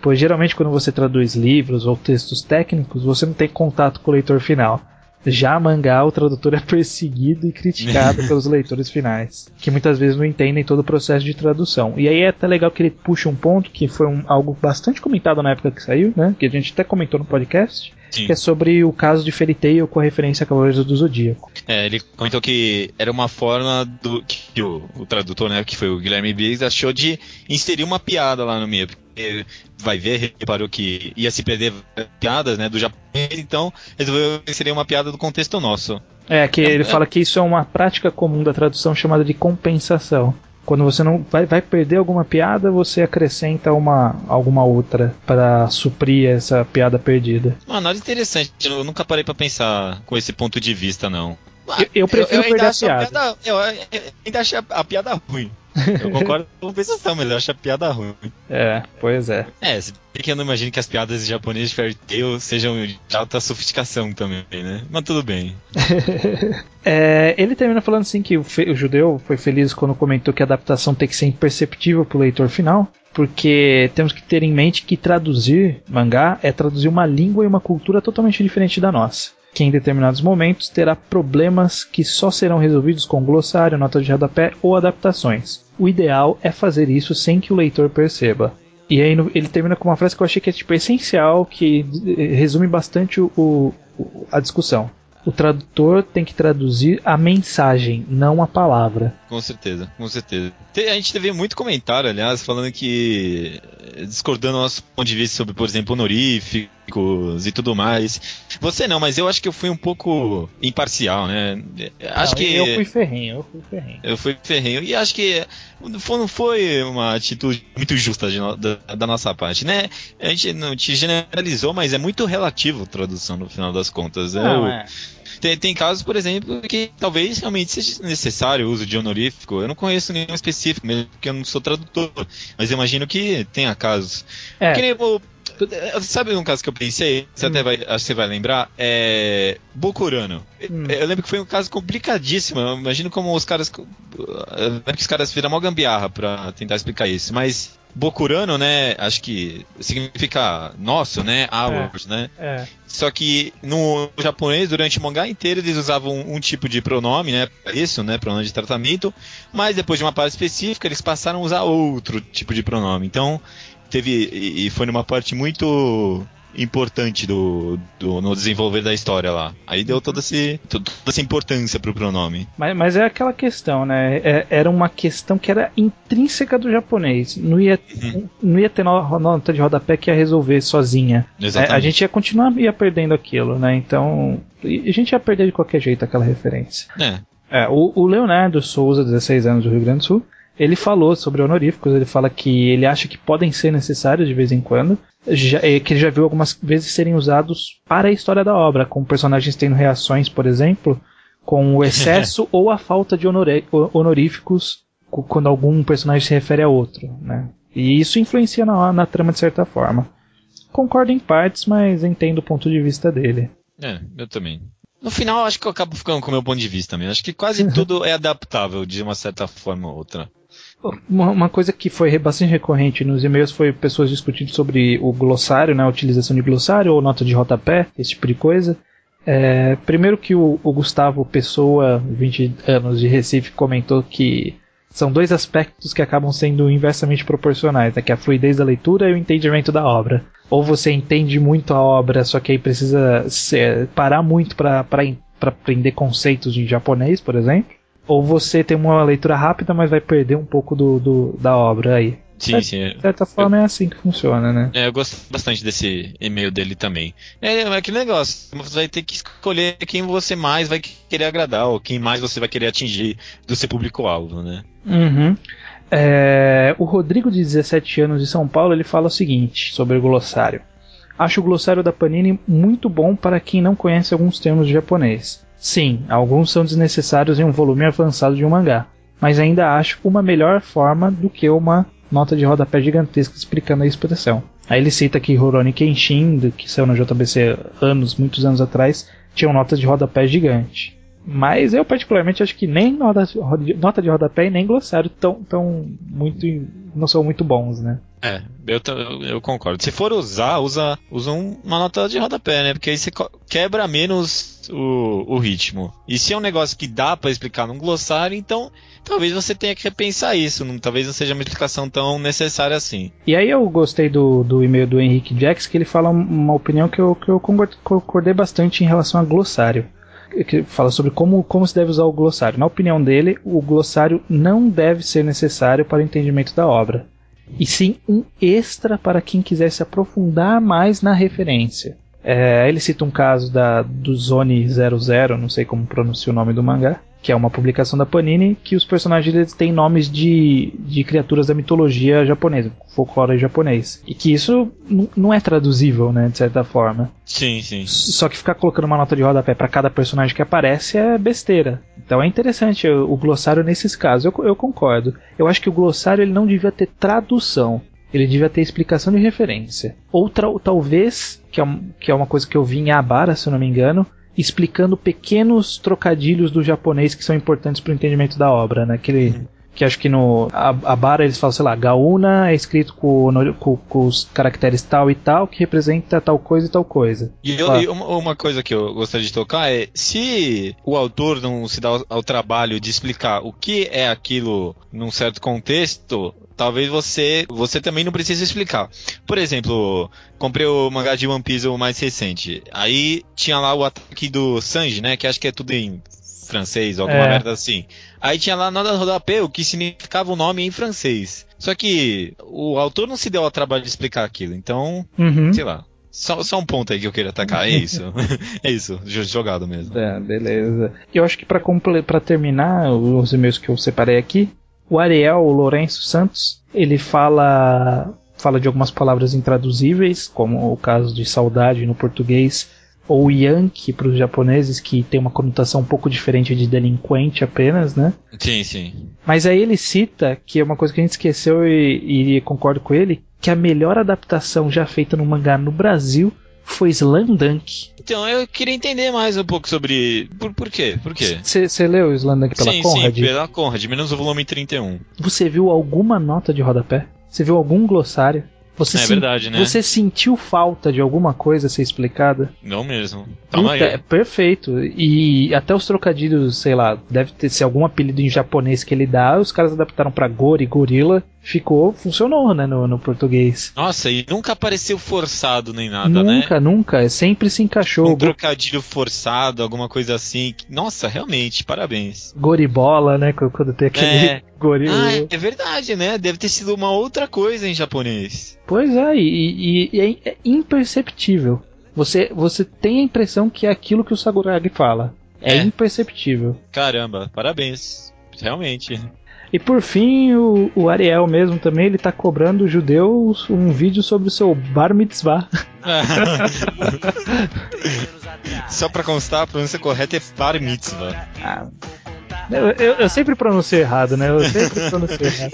pois geralmente quando você traduz livros ou textos técnicos, você não tem contato com o leitor final. Já mangá, o tradutor é perseguido e criticado pelos leitores finais, que muitas vezes não entendem todo o processo de tradução. E aí é até legal que ele puxa um ponto que foi um, algo bastante comentado na época que saiu, né? Que a gente até comentou no podcast, Sim. que é sobre o caso de Fairy Tail com a referência a Cavaleiros do Zodíaco. É, ele comentou que era uma forma do que o, o tradutor, né, que foi o Guilherme Biggs, achou de inserir uma piada lá no meio. Vai ver, reparou que ia se perder piadas, né, do japonês, então resolveu inserir uma piada do contexto nosso. É, que ele é, fala que isso é uma prática comum da tradução chamada de compensação. Quando você não vai, vai perder alguma piada, você acrescenta uma alguma outra para suprir essa piada perdida. Uma análise interessante. Eu nunca parei para pensar com esse ponto de vista, não. Eu, eu prefiro eu, eu perder a piada. a piada. Eu ainda achei a piada ruim. Eu concordo com a compensação, mas eu acho a piada ruim. É, pois é. É, se bem que eu não imagino que as piadas japonesas de Fairy Tail sejam de alta sofisticação também, né? Mas tudo bem. é, ele termina falando assim que o, o, judeu foi feliz quando comentou que a adaptação tem que ser imperceptível pro leitor final. Porque temos que ter em mente que traduzir mangá é traduzir uma língua e uma cultura totalmente diferente da nossa que em determinados momentos terá problemas que só serão resolvidos com glossário, nota de rodapé ou adaptações. O ideal é fazer isso sem que o leitor perceba. E aí ele termina com uma frase que eu achei que é tipo essencial, que resume bastante o, o, a discussão. O tradutor tem que traduzir a mensagem, não a palavra. Com certeza, com certeza. A gente teve muito comentário, aliás, falando que. discordando do nosso ponto de vista sobre, por exemplo, honoríficos e tudo mais. Você não, mas eu acho que eu fui um pouco imparcial, né? Acho não, que. Eu fui ferrenho, eu fui ferrenho. Eu fui ferrenho. E acho que não foi uma atitude muito justa de, da, da, nossa parte, né? A gente não te generalizou, mas é muito relativo a tradução no final das contas. Não, eu, é. Tem, tem casos, por exemplo, que talvez realmente seja necessário o uso de honorífico. Eu não conheço nenhum específico, mesmo porque eu não sou tradutor. Mas eu imagino que tenha casos. É. Que nem, Sabe um caso que eu pensei? Você hum. até vai, acho que você vai lembrar? É. Bokurano. Hum. Eu lembro que foi um caso complicadíssimo. Eu imagino como os caras. Eu lembro que os caras viram mó gambiarra pra tentar explicar isso. Mas Bokurano, né? Acho que significa nosso, né? Ours, é, né? É. Só que no japonês, durante o mangá inteiro, eles usavam um, um tipo de pronome, né? Isso, né? Pronome de tratamento. Mas depois de uma parte específica, eles passaram a usar outro tipo de pronome. Então, teve. E foi numa parte muito importante do, do, no desenvolver da história lá. Aí deu toda, esse, toda essa importância pro pronome. Mas, mas é aquela questão, né? É, era uma questão que era intrínseca do japonês. Não ia, uhum. não ia ter nota de rodapé que ia resolver sozinha. É, a gente ia continuar ia perdendo aquilo, né? Então. A gente ia perder de qualquer jeito aquela referência. É. é o, o Leonardo Souza, 16 anos do Rio Grande do Sul, ele falou sobre honoríficos, ele fala que ele acha que podem ser necessários de vez em quando, já, é, que ele já viu algumas vezes serem usados para a história da obra, com personagens tendo reações, por exemplo, com o excesso ou a falta de honoríficos quando algum personagem se refere a outro, né? E isso influencia na, na trama de certa forma. Concordo em partes, mas entendo o ponto de vista dele. É, eu também. No final, acho que eu acabo ficando com o meu ponto de vista mesmo. Acho que quase tudo é adaptável de uma certa forma ou outra. Uma, coisa que foi bastante recorrente nos e-mails foi pessoas discutindo sobre o glossário, né, a utilização de glossário ou nota de rodapé, esse tipo de coisa. É, primeiro que o, o, Gustavo Pessoa, 20 anos de Recife, comentou que são dois aspectos que acabam sendo inversamente proporcionais, né, que é a fluidez da leitura e o entendimento da obra. Ou você entende muito a obra, só que aí precisa ser, parar muito para aprender conceitos em japonês, por exemplo ou você tem uma leitura rápida, mas vai perder um pouco do, do da obra aí. Sim, sim. De certa forma eu, é assim que funciona, né? É, eu gosto bastante desse e-mail dele também. É, é aquele negócio, você vai ter que escolher quem você mais vai querer agradar, ou quem mais você vai querer atingir do seu público-alvo, né? Uhum. É, o Rodrigo, de 17 anos, de São Paulo, ele fala o seguinte sobre o glossário. Acho o glossário da Panini muito bom para quem não conhece alguns termos de japonês. Sim, alguns são desnecessários em um volume avançado de um mangá, mas ainda acho uma melhor forma do que uma nota de rodapé gigantesca explicando a expressão. Aí ele cita que Rurouni Kenshin, que saiu no JBC anos, muitos anos atrás, tinha uma nota de rodapé gigante. Mas eu particularmente acho que nem nota, nota de rodapé e nem glossário tão, tão muito não são muito bons, né? É, eu, eu concordo. Se for usar, usa, usa uma nota de rodapé, né? Porque aí você quebra menos o, o ritmo. E se é um negócio que dá para explicar num glossário, então talvez você tenha que repensar isso. Não, talvez não seja uma explicação tão necessária assim. E aí eu gostei do, do e-mail do Henrique Jax, que ele fala uma opinião que eu, que eu concordei bastante em relação a glossário que fala sobre como, como se deve usar o glossário. Na opinião dele, o glossário não deve ser necessário para o entendimento da obra, e sim um extra para quem quiser se aprofundar mais na referência. É, ele cita um caso da, do Zone 00, não sei como pronuncia o nome do mangá, que é uma publicação da Panini, que os personagens eles têm nomes de, de criaturas da mitologia japonesa, folclore japonês. E que isso não é traduzível, né, de certa forma. Sim, sim. Só que ficar colocando uma nota de rodapé para cada personagem que aparece é besteira. Então é interessante o, o glossário nesses casos, eu, eu concordo. Eu acho que o glossário ele não devia ter tradução. Ele devia ter explicação de referência. Outra, talvez, que é, que é uma coisa que eu vi em Abara, se eu não me engano, explicando pequenos trocadilhos do japonês que são importantes para o entendimento da obra, né? Aquele, uhum. Que acho que no a, a Bara eles falam, sei lá, Gaúna é escrito com, com, com, os caracteres tal e tal, que representa tal coisa e tal coisa. E, eu, e uma, uma, coisa que eu gostaria de tocar é, se o autor não se dá ao, ao trabalho de explicar o que é aquilo num certo contexto, talvez você você também não precise explicar. Por exemplo, comprei o mangá de One Piece o mais recente. Aí tinha lá o ataque do Sanji, né? Que acho que é tudo em francês alguma é. merda assim. Aí tinha lá nada rodapé, o que significava o nome em francês. Só que o autor não se deu ao trabalho de explicar aquilo, então, uhum. sei lá. Só, só, um ponto aí que eu queria atacar, é isso. é isso, jogado mesmo. É, beleza. Eu acho que para terminar os e-mails que eu separei aqui, o Ariel o Lourenço Santos, ele fala fala de algumas palavras intraduzíveis, como o caso de saudade no português, ou Yankee para os japoneses, que tem uma conotação um pouco diferente de delinquente apenas, né? Sim, sim. Mas aí ele cita, que é uma coisa que a gente esqueceu e, e concordo com ele, que a melhor adaptação já feita no mangá no Brasil foi Slandunk. Então, eu queria entender mais um pouco sobre. Por, por quê? Por quê? Você leu Slandunk pela sim, Conrad? Sim, pela Conrad, menos o volume 31. Você viu alguma nota de rodapé? Você viu algum glossário? Você é verdade, né? Você sentiu falta de alguma coisa ser explicada? Não mesmo. Calma Puta, aí. É perfeito. E até os trocadilhos, sei lá, deve ter ser algum apelido em japonês que ele dá, os caras adaptaram pra Gori, Gorila. Ficou, funcionou, né, no, no português. Nossa, e nunca apareceu forçado nem nada, nunca, né? Nunca, nunca. Sempre se encaixou. Um trocadilho forçado, alguma coisa assim. Nossa, realmente, parabéns. Goribola, né? Quando tem aquele é. gorila. Ah, é verdade, né? Deve ter sido uma outra coisa em japonês. Pois é, e, e, e é imperceptível. Você, você tem a impressão que é aquilo que o Sakuragi fala. É, é. imperceptível. Caramba, parabéns. Realmente. E por fim, o, o, Ariel mesmo também, ele tá cobrando o judeu um vídeo sobre o seu bar mitzvah. Só pra constar, a pronúncia correta é bar mitzvah. Ah, eu, eu, eu, sempre pronuncio errado, né? Eu sempre pronuncio errado.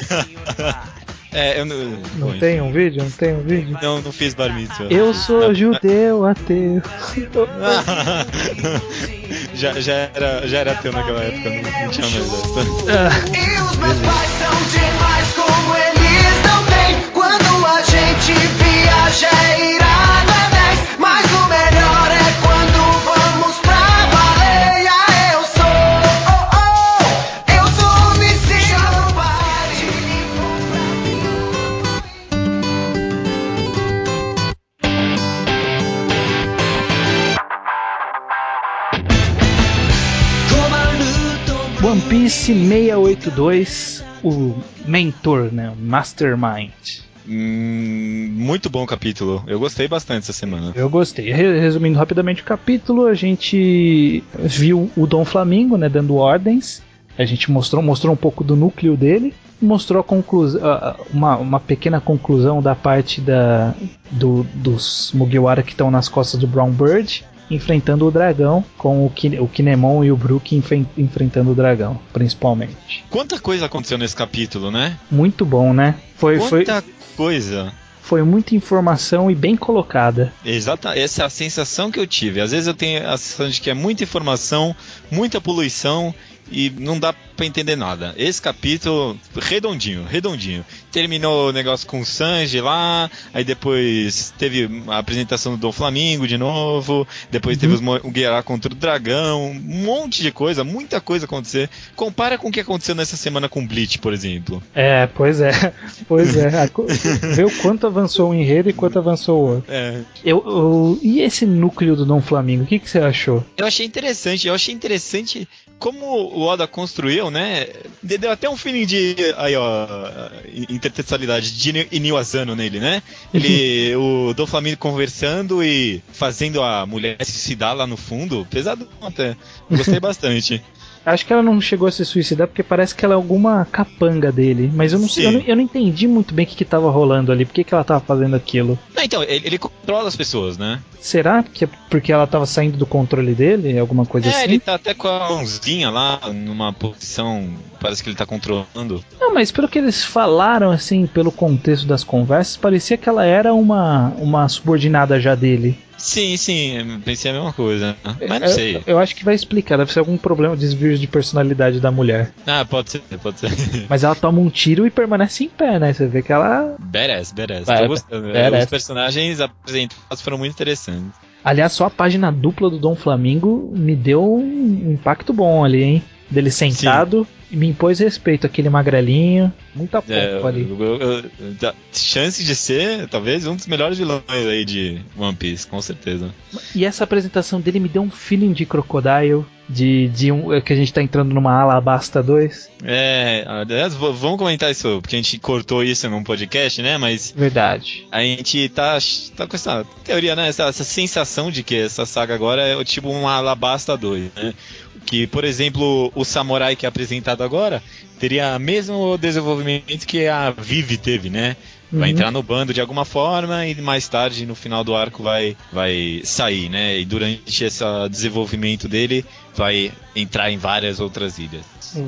É, eu não. Não Bom, tem um vídeo? Não tem um vídeo? Não, não fiz bar mitzvah. Eu sou não. judeu ateu. já, já, era, já era ateu naquela época, não, não tinha mais essa. E os meus pais são demais como eles não têm. Quando a gente viaja é irado Alice682, o mentor, né? O mastermind. Hum, muito bom capítulo. Eu gostei bastante essa semana. Eu gostei. Resumindo rapidamente o capítulo, a gente viu o Dom Flamingo, né, dando ordens. A gente mostrou, mostrou um pouco do núcleo dele, mostrou a conclusão, uma, uma pequena conclusão da parte da, do, dos Mugiwara que estão nas costas do Brown Bird enfrentando o dragão, com o, Ki, o Kinemon e o Brook enfrentando o dragão, principalmente. Quanta coisa aconteceu nesse capítulo, né? Muito bom, né? Foi, Quanta foi... coisa foi muita informação e bem colocada. Exata, essa é a sensação que eu tive. Às vezes eu tenho a sensação de que é muita informação, muita poluição e não dá para entender nada. Esse capítulo, redondinho, redondinho. Terminou o negócio com o Sanji lá, aí depois teve a apresentação do Dom Flamingo de novo, depois uhum. teve o Guerra contra o Dragão, um monte de coisa, muita coisa acontecer. Compara com o que aconteceu nessa semana com Bleach, por exemplo. É, pois é, pois é. Vê o quanto avançou um enredo e quanto avançou o outro. É. Eu, eu, e esse núcleo do Dom Flamingo, o que, que você achou? Eu achei interessante, eu achei interessante como o Oda construiu, né? Deu até um feeling de aí, ó, intertextualidade de Asano nele, né? Ele, o Dom Flamingo conversando e fazendo a mulher se suicidar lá no fundo, pesado até. Gostei bastante. Acho que ela não chegou a se suicidar porque parece que ela é alguma capanga dele. Mas eu não sei, eu não, eu não, entendi muito bem o que, que tava rolando ali. Por que, que ela tava fazendo aquilo? Não, então, ele, ele, controla as pessoas, né? Será que é porque ela tava saindo do controle dele? Alguma coisa é, assim? É, ele tá até com a mãozinha lá, numa posição. Parece que ele tá controlando. Não, mas pelo que eles falaram, assim, pelo contexto das conversas, parecia que ela era uma, uma subordinada já dele. Sim, sim, pensei a mesma coisa. Mas não eu, sei. Eu acho que vai explicar, deve ser algum problema, desvio de personalidade da mulher. Ah, pode ser, pode ser. Mas ela toma um tiro e permanece em pé, né? Você vê que ela. Badass, badass. Tô gostando. Badass. Os personagens apresentados foram muito interessantes. Aliás, só a página dupla do Dom Flamingo me deu um impacto bom ali, hein? Dele sentado e me impôs respeito, aquele magrelinho. Muita pouco é, ali. Eu, eu, eu, chance de ser, talvez, um dos melhores vilões aí de One Piece, com certeza. E essa apresentação dele me deu um feeling de Crocodile. De, de um, que a gente tá entrando numa Alabasta 2. É, aliás, vamos comentar isso, porque a gente cortou isso num podcast, né? Mas. Verdade. A gente tá, tá com essa teoria, né? Essa, essa sensação de que essa saga agora é tipo um Alabasta 2, né? Que, por exemplo, o samurai que é apresentado agora teria o mesmo desenvolvimento que a Vivi teve, né? Vai Uhum. entrar no bando de alguma forma e mais tarde, no final do arco, vai, vai sair, né? E durante esse desenvolvimento dele, vai entrar em várias outras ilhas.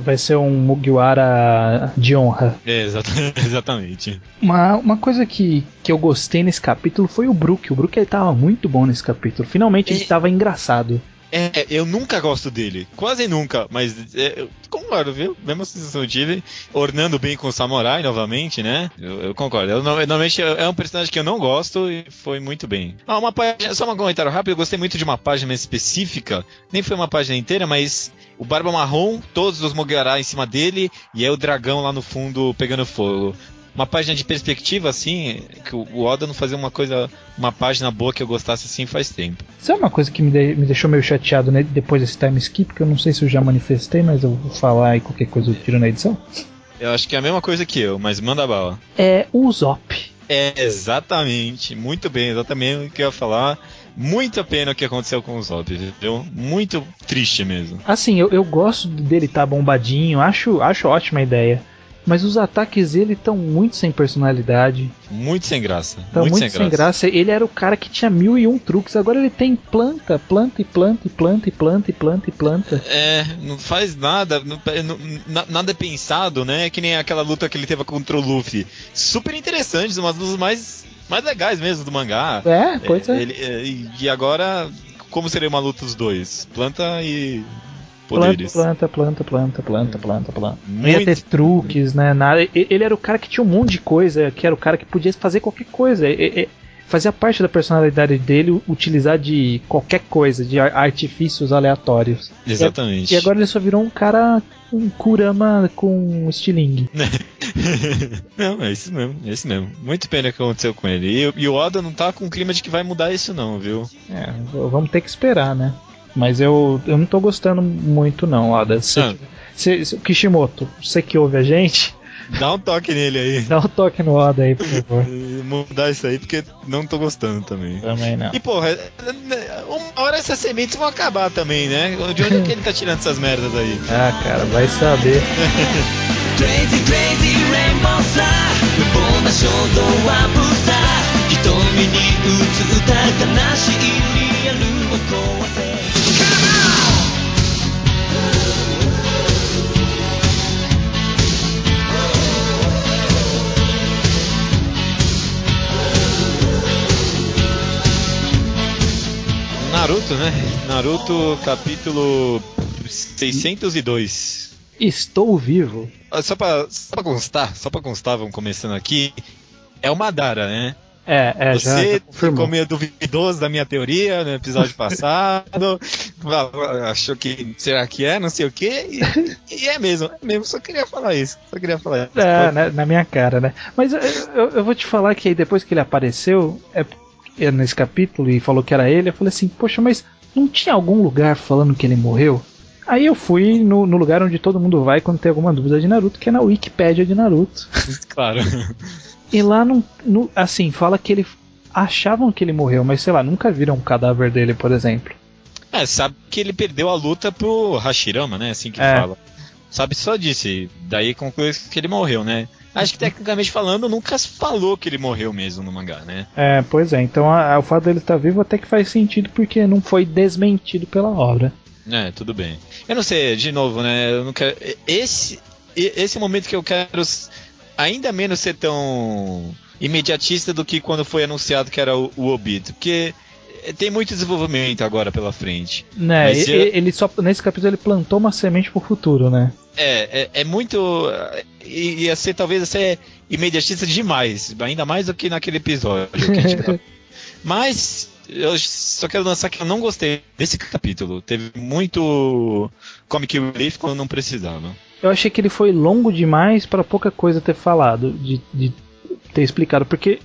Vai ser um Mugiwara de honra. É, exata- exatamente. Uma, uma coisa que, que eu gostei nesse capítulo foi o Brook. O Brook ele tava muito bom nesse capítulo. Finalmente ele E- tava engraçado. É, eu nunca gosto dele. Quase nunca, mas é, eu concordo, viu? Mesma sensação eu tive. Ornando bem com o Samurai novamente, né? Eu, eu concordo. Eu, normalmente é um personagem que eu não gosto e foi muito bem. Ah, uma página, só um comentário rápido. Eu gostei muito de uma página específica. Nem foi uma página inteira, mas o Barba Marrom, todos os Mugiwara em cima dele e aí o dragão lá no fundo pegando fogo. Uma página de perspectiva, assim, que o Oda não fazia uma coisa, uma página boa que eu gostasse assim faz tempo. Sabe uma coisa que me, de- me deixou meio chateado né, depois desse time skip? Que eu não sei se eu já manifestei, mas eu vou falar e qualquer coisa eu tiro na edição. Eu acho que é a mesma coisa que eu, mas manda bala. É o Zop. É, exatamente. Muito bem, exatamente o que eu ia falar. Muita pena o que aconteceu com o Zop, viu? Muito triste mesmo. Assim, eu, eu gosto dele estar bombadinho, acho, acho ótima ideia. Mas os ataques dele estão muito sem personalidade. Muito sem graça. Estão muito, sem, graça. Ele era o cara que tinha mil e um truques. Agora ele tem planta, planta e planta e planta e planta e planta e planta. É, não faz nada, não- não- na- nada é pensado, né? Que nem aquela luta que ele teve contra o Luffy. Super interessantes, umas lutas mais, mais legais mesmo do mangá. É, pois é. Ele- é, e- agora, como seria uma luta dos dois? Planta e poderes. planta, planta, planta, planta, planta, planta. Não ia ter truques, né? Nada. Ele era o cara que tinha um monte de coisa, que era o cara que podia fazer qualquer coisa. E- Fazia parte da personalidade dele utilizar de qualquer coisa, de ar- artifícios aleatórios. Exatamente. E agora ele só virou um cara, um Kurama com estilingue. não, é isso mesmo, é isso mesmo. Muito pena que aconteceu com ele. E, e o Oda não tá com clima de que vai mudar isso, não, viu? É, vamos ter que esperar, né? Mas eu, eu não tô gostando muito, não, Oda. Cê- Ah. cê- cê- Kishimoto, você que ouve a gente, Dá um toque nele aí. dá um toque no Oda aí, por favor. E Mudar isso aí, porque não tô gostando também. Também não. E porra, é- é- uma hora essas sementes vão acabar também, né? De onde é que ele tá tirando essas merdas aí? Ah, cara, vai saber. Crazy crazy rainbow さ無謀な衝動はブザ瞳に映った悲しいリアルを壊せ Naruto, né? Naruto capítulo 602. Estou vivo. Ah, Só pra, só pra constar, só pra constar, vamos começando aqui. É o Madara, né? É, é, já, já Você confirmou. ficou meio duvidoso da minha teoria no episódio passado. Achou que será que é, não sei o quê. E, é mesmo, é mesmo. Só queria falar isso. Só queria falar isso. É, né, na minha cara, né? Mas eu, eu- eu vou te falar que aí depois que ele apareceu é, é nesse capítulo e falou que era ele, eu falei assim, poxa, mas não tinha algum lugar falando que ele morreu? Aí eu fui no, no lugar onde todo mundo vai quando tem alguma dúvida de Naruto, que é na Wikipédia de Naruto. Claro. E lá, não, não- assim, fala que ele. Achavam que ele morreu, mas sei lá, nunca viram um cadáver dele, por exemplo. É, sabe que ele perdeu a luta pro Hashirama, né? Assim que É. fala. Sabe só disso. e Daí conclui que ele morreu, né? Acho que tecnicamente falando, nunca falou que ele morreu mesmo no mangá, né? É, pois é, então a- a- o fato dele estar vivo até que faz sentido porque não foi desmentido pela obra. É, tudo bem. Eu não sei, de novo, né? Eu não quero. Esse, esse momento que eu quero ainda menos ser tão imediatista do que quando foi anunciado que era o, o Obito. Porque eh, tem muito desenvolvimento agora pela frente. Né, Mas e- eu- ele só nesse capítulo ele plantou uma semente pro futuro, né? É, é, é muito. i- Ia ser talvez ser imediatista demais. Ainda mais do que naquele episódio. que a gente tá- Mas eu só quero lançar que eu não gostei desse capítulo. Teve muito comic relief quando não precisava. Eu achei que ele foi longo demais para pouca coisa ter falado, de, de ter explicado, porque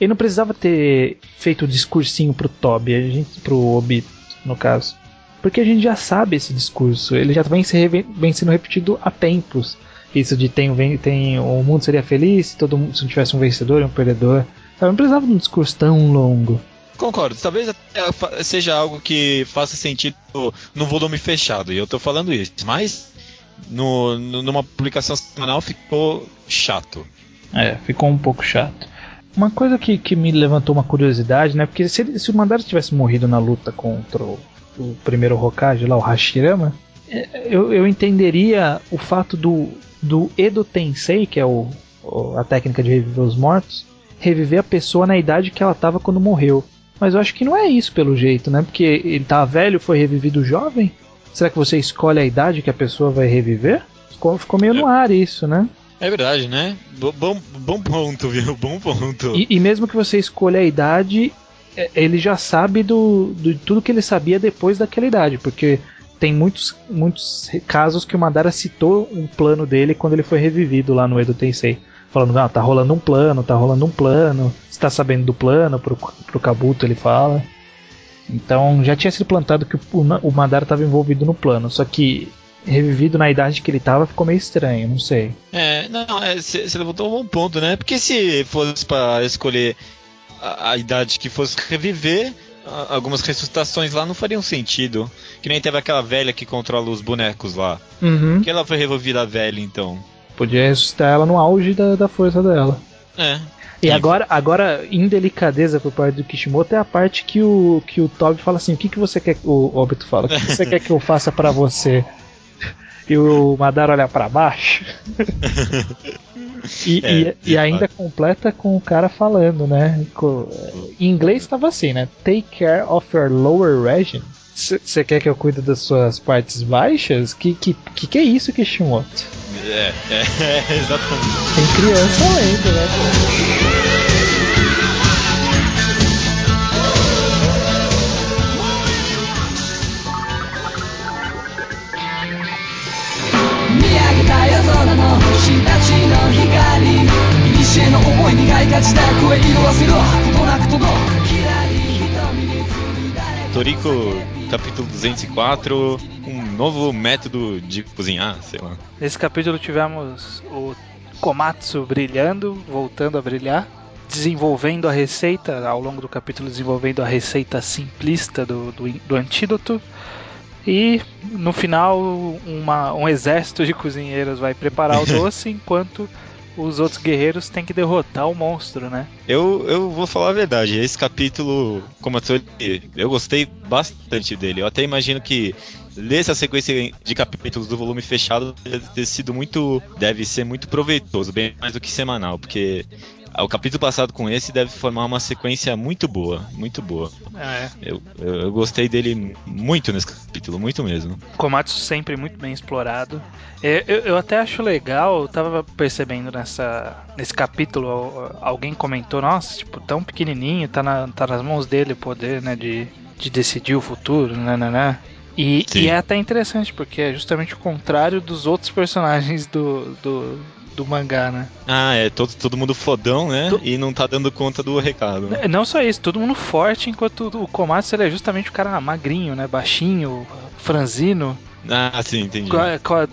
ele não precisava ter feito o discursinho pro Toby, a gente, pro Obito, no caso. Porque a gente já sabe esse discurso, ele já vem, se vem sendo repetido há tempos. Isso de tem, tem o mundo seria feliz se todo mundo se não tivesse um vencedor e um perdedor. Sabe? Não precisava de um discurso tão longo. Concordo. Talvez seja algo que faça sentido no volume fechado, e eu tô falando isso. Mas no, numa publicação semanal ficou chato. É, ficou um pouco chato. Uma coisa que, que me levantou uma curiosidade, né? Porque se, se o Madara tivesse morrido na luta contra o, o primeiro Hokage lá, o Hashirama, é, eu, eu entenderia o fato do, do Edo Tensei, que é o, a técnica de reviver os mortos, reviver a pessoa na idade que ela estava quando morreu. Mas eu acho que não é isso pelo jeito, né? Porque ele tava velho, foi revivido jovem? Será que você escolhe a idade que a pessoa vai reviver? Ficou, ficou meio no ar isso, né? É verdade, né? Bo- Bom, bom ponto, viu? Bom ponto. E, e mesmo que você escolha a idade, é, ele já sabe do, do tudo que ele sabia depois daquela idade, porque tem muitos, muitos casos que o Madara citou um plano dele quando ele foi revivido lá no Edo Tensei. Falando, ah, tá rolando um plano, tá rolando um plano, você tá sabendo do plano, pro, pro Kabuto ele fala. Então já tinha sido plantado que o, o Madara estava envolvido no plano, só que revivido na idade que ele tava ficou meio estranho, não sei. É, não, você levantou um bom ponto, né? Porque se fosse pra escolher a, a idade que fosse reviver, a- algumas ressuscitações lá não fariam sentido. Que nem teve aquela velha que controla os bonecos lá. Uhum. Que ela foi revivida velha, então. Podia ressuscitar ela no auge da, da força dela. É. E agora, agora, indelicadeza por parte do Kishimoto é a parte que o, que o Toby fala assim: o que, que você quer. O Obito fala: o que você quer que eu faça pra você? E o Madara olha pra baixo. E, É, e- e ainda completa com o cara falando, né? Em inglês tava assim, né? Take care of your lower region. Você quer que eu cuide das suas partes baixas? Que que, que, que é isso, Kishimoto? É, é, é, exatamente. Tem criança lendo, né? Toriko, capítulo 204, um novo método de cozinhar, sei lá. Nesse capítulo tivemos o Komatsu brilhando, voltando a brilhar, desenvolvendo a receita, ao longo do capítulo desenvolvendo a receita simplista do, do, do antídoto. E no final uma- um exército de cozinheiros vai preparar o doce enquanto os outros guerreiros têm que derrotar o monstro, né? Eu, eu vou falar a verdade, esse capítulo, como eu, tô- eu gostei bastante dele. Eu até imagino que ler essa sequência de capítulos do volume fechado deve ter sido muito. deve ser muito proveitoso, bem mais do que semanal, porque o capítulo passado com esse deve formar uma sequência muito boa, muito boa. É. Eu, eu, eu gostei dele muito nesse capítulo, muito mesmo. Komatsu sempre muito bem explorado. É, Eu, eu até acho legal, eu tava percebendo nessa, nesse capítulo, al- alguém comentou, nossa, tipo, tão pequenininho, tá, na- tá nas mãos dele o poder, né, de, de decidir o futuro, né, né, né. E, e é até interessante, porque é justamente o contrário dos outros personagens do, do, do mangá, né. Ah, é todo, todo mundo fodão, né? Tu- E não tá dando conta do recado. N- Não só isso, todo mundo forte, enquanto o Komatsu ele é justamente o cara magrinho, né, baixinho, franzino. Ah, sim, entendi.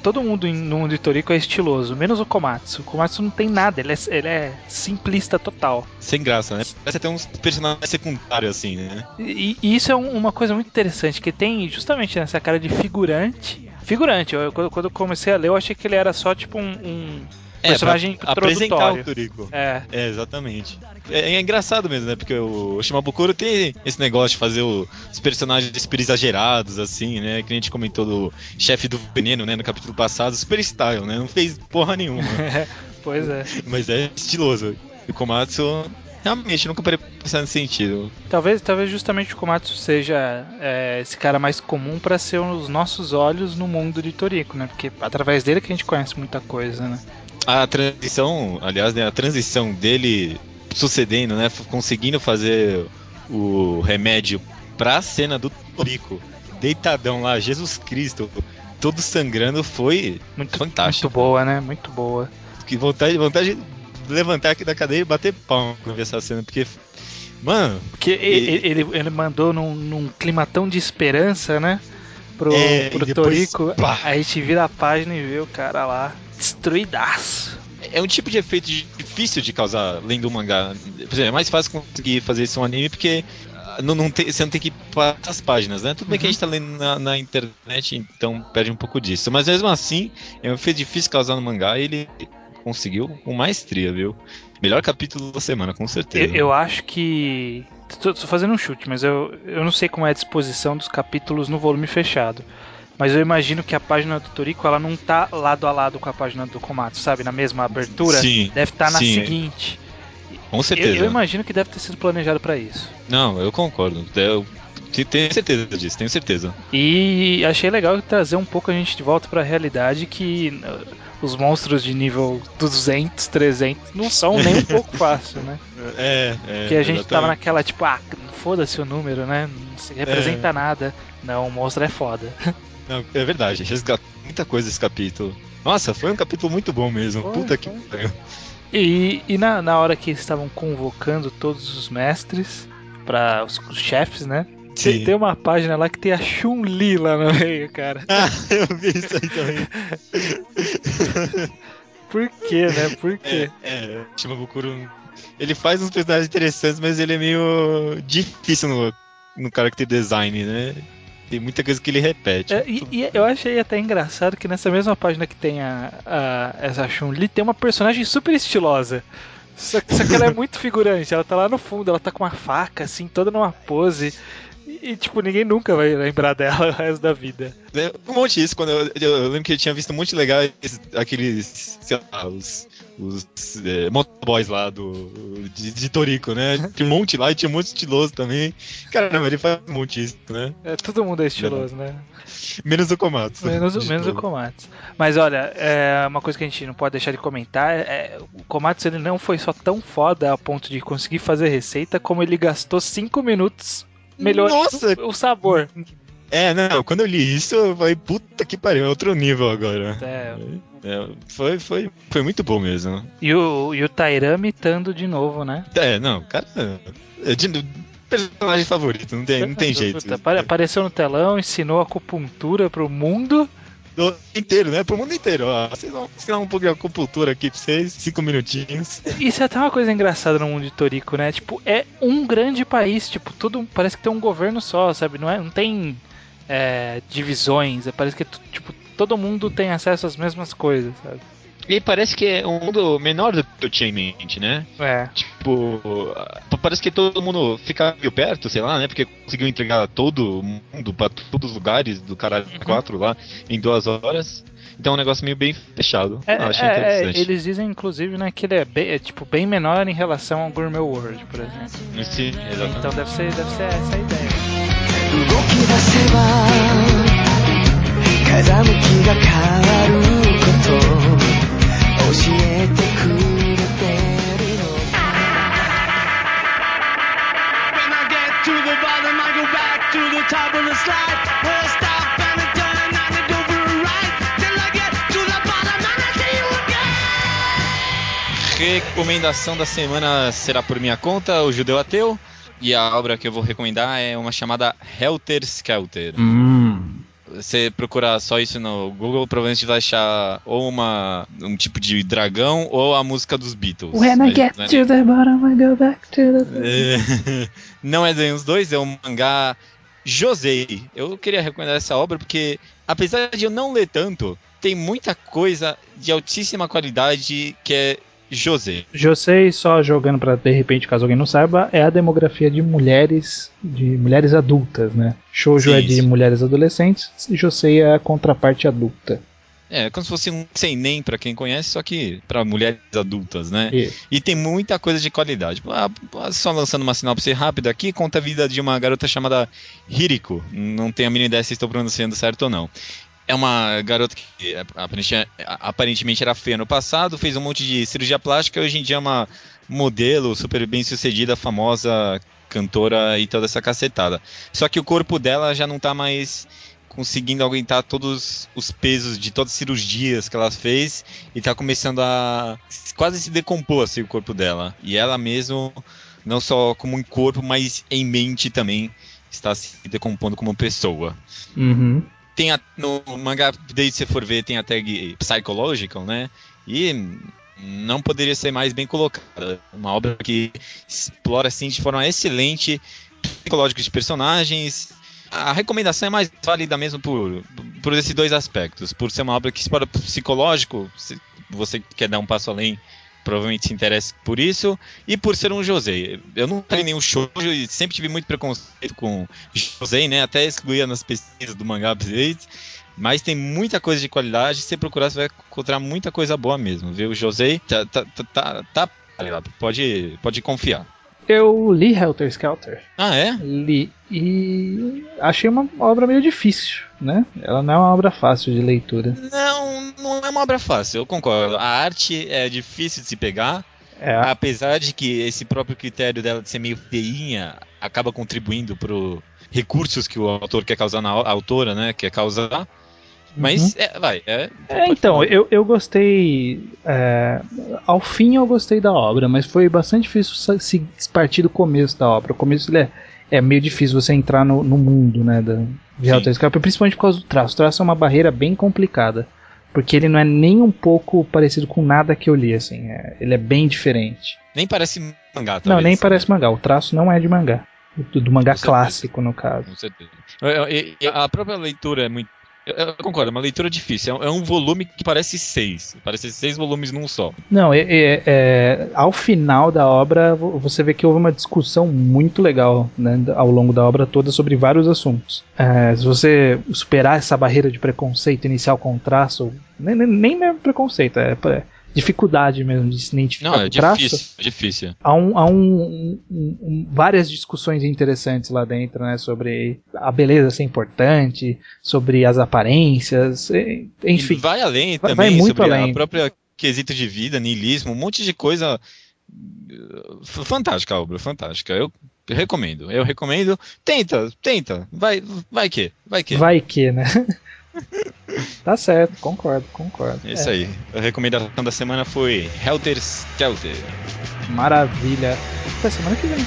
Todo mundo no mundo de Toriko é estiloso, menos o Komatsu. O Komatsu não tem nada, ele é, ele é simplista total. Sem graça, né? Parece até uns personagens secundários, assim, né? E, e isso é um- uma coisa muito interessante, que tem justamente nessa cara de figurante. Figurante, eu- quando, quando eu comecei a ler, eu achei que ele era só tipo um, um personagem É, pra apresentar o. Toriko. É, É, exatamente. É, é engraçado mesmo, né? Porque o Shimabukuro tem esse negócio de fazer o- os personagens super exagerados, assim, né? Que a gente comentou do chefe do veneno, né? No capítulo passado, super style, né? Não fez porra nenhuma. pois é. mas é estiloso. E o Komatsu, realmente, nunca parei pra pensar nesse sentido. Talvez, talvez justamente o Komatsu seja é, esse cara mais comum para ser os nossos olhos no mundo de Toriko, né? Porque através dele que a gente conhece muita coisa, né? A transição, aliás, né, a transição dele sucedendo, né, conseguindo fazer o remédio pra cena do Toriko, deitadão lá, Jesus Cristo, todo sangrando, foi Muito, fantástico. muito boa, né? Muito boa. Que vontade, vontade de levantar aqui da cadeira e bater quando ver essa cena, porque, mano, Porque ele, ele, ele mandou num, num clima tão de esperança, né? Pro, É, pro depois, pá. A gente vira a página e vê o cara lá destruidaço. é um tipo de efeito difícil de causar lendo um mangá. Por exemplo, é mais fácil conseguir fazer isso em um anime porque não, não tem, você não tem que ir para as páginas, né? Tudo bem que a gente tá lendo na, na internet, então perde um pouco disso. Mas mesmo assim, é, foi difícil causar no mangá e ele conseguiu com maestria, viu? Melhor capítulo da semana, com Eu, certeza. eu acho que. Tô, tô fazendo um chute, mas eu, eu não sei como é a disposição dos capítulos no volume fechado. Mas eu imagino que a página do Toriko ela não tá lado a lado com a página do Komatsu, sabe? Na mesma abertura. Sim, Deve estar na sim. seguinte. com Eu, certeza. eu imagino que deve ter sido planejado pra isso. Não, eu concordo. Tenho certeza disso, tenho certeza. E achei legal trazer um pouco a gente de volta pra realidade que uh, os monstros de nível 200, 300 não são nem um pouco fácil, né? É, é. que a gente tava exatamente. naquela tipo, ah, foda-se o número, né? Não se representa nada. Não, o monstro é foda. Não, é verdade, resgatou muita coisa esse capítulo. Nossa, foi um capítulo muito bom mesmo. Foi, Puta que foi. pariu. E, e na, na hora que eles estavam convocando todos os mestres para os, os chefes, né? Tem, Sim. tem uma página lá que tem a Chun-Li lá no meio, cara. Ah, eu vi isso aí também. Por quê, né? Por quê? É, é, Shimabukuro. Ele faz uns personagens interessantes, mas ele é meio difícil no, no character design, né? Tem muita coisa que ele repete. É, e, e eu achei até engraçado que nessa mesma página que tem a, a- essa Chun-Li tem uma personagem super estilosa. Só que, só que ela é muito figurante, ela tá lá no fundo, ela tá com uma faca, assim, toda numa pose. E, tipo, ninguém nunca vai lembrar dela o resto da vida. É, Um monte disso, quando eu, eu- eu lembro que eu tinha visto um monte de legais, aqueles, sei lá, os, os é, motoboys lá do, de, de Toriko, né? Tinha um monte lá e tinha um monte estiloso também. Caramba, ele faz um monte disso, né? É, todo mundo é estiloso, né? Menos o Komatsu. Menos, menos o. Komatsu. Mas olha, é uma coisa que a gente não pode deixar de comentar é o Komatsu ele não foi só tão foda a ponto de conseguir fazer receita, como ele gastou 5 minutos melhorando Nossa! o sabor. É, não, quando eu li isso, eu falei, puta que pariu, é outro nível agora. É, É, foi, foi, foi muito bom mesmo. e, o, e o Taira imitando de novo, né? É, não, cara. É de, personagem favorito, não tem, não tem jeito. Puta, apare- apareceu no telão, ensinou acupuntura pro mundo. Do inteiro, né? Pro mundo inteiro. Ó, vocês vão ensinar um pouco de acupuntura aqui pra vocês, cinco minutinhos. Isso é até uma coisa engraçada no mundo de Toriko, né? Tipo, é um grande país, tipo, tudo parece que tem um governo só, sabe? Não, é, não tem é, divisões, é, parece que é tipo, todo mundo tem acesso às mesmas coisas, sabe? E parece que é um mundo menor do que eu tinha em mente, né? É. Tipo, parece que todo mundo fica meio perto, sei lá, né? Porque conseguiu entregar todo mundo pra todos os lugares do caralho Uhum. 4 lá em duas horas. Então é um negócio meio bem fechado. É, Ah, achei é, é, interessante. eles dizem, inclusive, né, que ele é, bem, é, tipo, bem menor em relação ao Gourmet World, por exemplo. Sim, exatamente. Então deve ser, deve ser essa a ideia. えてくれてるの When I get to the bottom I go back to the top of the slide Where I stop and I turn and I go for a ride Till I get to the bottom and I see you again Recomendação da semana será por minha conta, o Judeu Ateu. E a obra que eu vou recomendar é uma chamada Helter Skelter. Hum. Você procurar só isso no Google, provavelmente vai achar ou uma, um tipo de dragão ou a música dos Beatles. When I get é to the bottom, I go back to the... Não é nem os dois, é um mangá Josei. Eu queria recomendar essa obra porque, apesar de eu não ler tanto, tem muita coisa de altíssima qualidade que é Josei. Josei, só jogando pra de repente, caso alguém não saiba, é a demografia de mulheres, de mulheres adultas, né? Shoujo Sim, é de mulheres adolescentes e Josei é a contraparte adulta. É, como se fosse um sem nem pra quem conhece, só que pra mulheres adultas, né? E- E tem muita coisa de qualidade. Ah, só lançando uma sinopse rápida aqui, conta a vida de uma garota chamada Hiriko. Não tenho a mínima ideia se estou pronunciando certo ou não. É uma garota que é, aparentemente- aparentemente era feia no passado, fez um monte de cirurgia plástica e hoje em dia é uma modelo super bem sucedida, famosa, cantora e toda essa cacetada. Só que o corpo dela já não tá mais conseguindo aguentar todos os pesos de todas as cirurgias que ela fez e tá começando a quase se decompor assim, o corpo dela. E ela mesmo, não só como um corpo, mas em mente também, está se decompondo como pessoa. Uhum. Tem a, no mangá, desde você for ver, tem a tag Psychological, né? E não poderia ser mais bem colocada. Uma obra que explora assim de forma excelente psicológico de personagens. A recomendação é mais válida mesmo por, por esses dois aspectos. Por ser uma obra que, o psicológico, se você quer dar um passo além, provavelmente se interessa por isso. E por ser um José. Eu não tenho nenhum shoujo e sempre tive muito preconceito com José, né? Até excluía nas pesquisas do mangá Blade. Mas tem muita coisa de qualidade. Se você procurar, você vai encontrar muita coisa boa mesmo, viu? O José tá, tá, tá, tá, tá pode, pode confiar. Eu li Helter Skelter. Ah, é? Li. E achei uma obra meio difícil, né? Ela não é uma obra fácil de leitura. Não, não é uma obra fácil, eu concordo. A arte é difícil de se pegar. É, Apesar de que esse próprio critério dela de ser meio feinha acaba contribuindo pro recursos que o autor quer causar na a autora, né? Quer causar. Mas, é, vai. É, É, então, eu, eu gostei. é, ao fim eu gostei da obra, mas foi bastante difícil se partir do começo da obra. O começo ele é, é meio difícil você entrar no, no mundo, né? Da, de Sim. Helter Skelter, principalmente por causa do traço. O traço é uma barreira bem complicada. Porque ele não é nem um pouco parecido com nada que eu li, assim. é- ele é bem diferente. Nem parece mangá, não, talvez. nem parece mangá. O traço não é de mangá. Do, do mangá clássico, no caso. Com certeza. A própria leitura é muito. Eu, eu concordo, é uma leitura difícil. É um, é um volume que parece seis. Parece seis volumes num só. Não, é- é- é, ao final da obra vo- você vê que houve uma discussão muito legal né, ao longo da obra toda sobre vários assuntos. É, se você superar essa barreira de preconceito inicial com o traço, nem, nem- nem mesmo preconceito, é pra- dificuldade mesmo de se identificar Não, com é traço. difícil. é difícil. Há, um, há um- um- um- várias discussões interessantes lá dentro, né? Sobre a beleza ser importante, sobre as aparências, enfim. E vai além vai- também vai muito sobre além. a própria quesito de vida, niilismo, um monte de coisa. uh, Fantástica a obra, fantástica. Eu recomendo, eu recomendo. Tenta, tenta. Vai, vai que, vai que. Vai que, né? tá certo, concordo, concordo. É isso aí. A recomendação da semana foi Helter Skelter. Maravilha. Até semana que vem.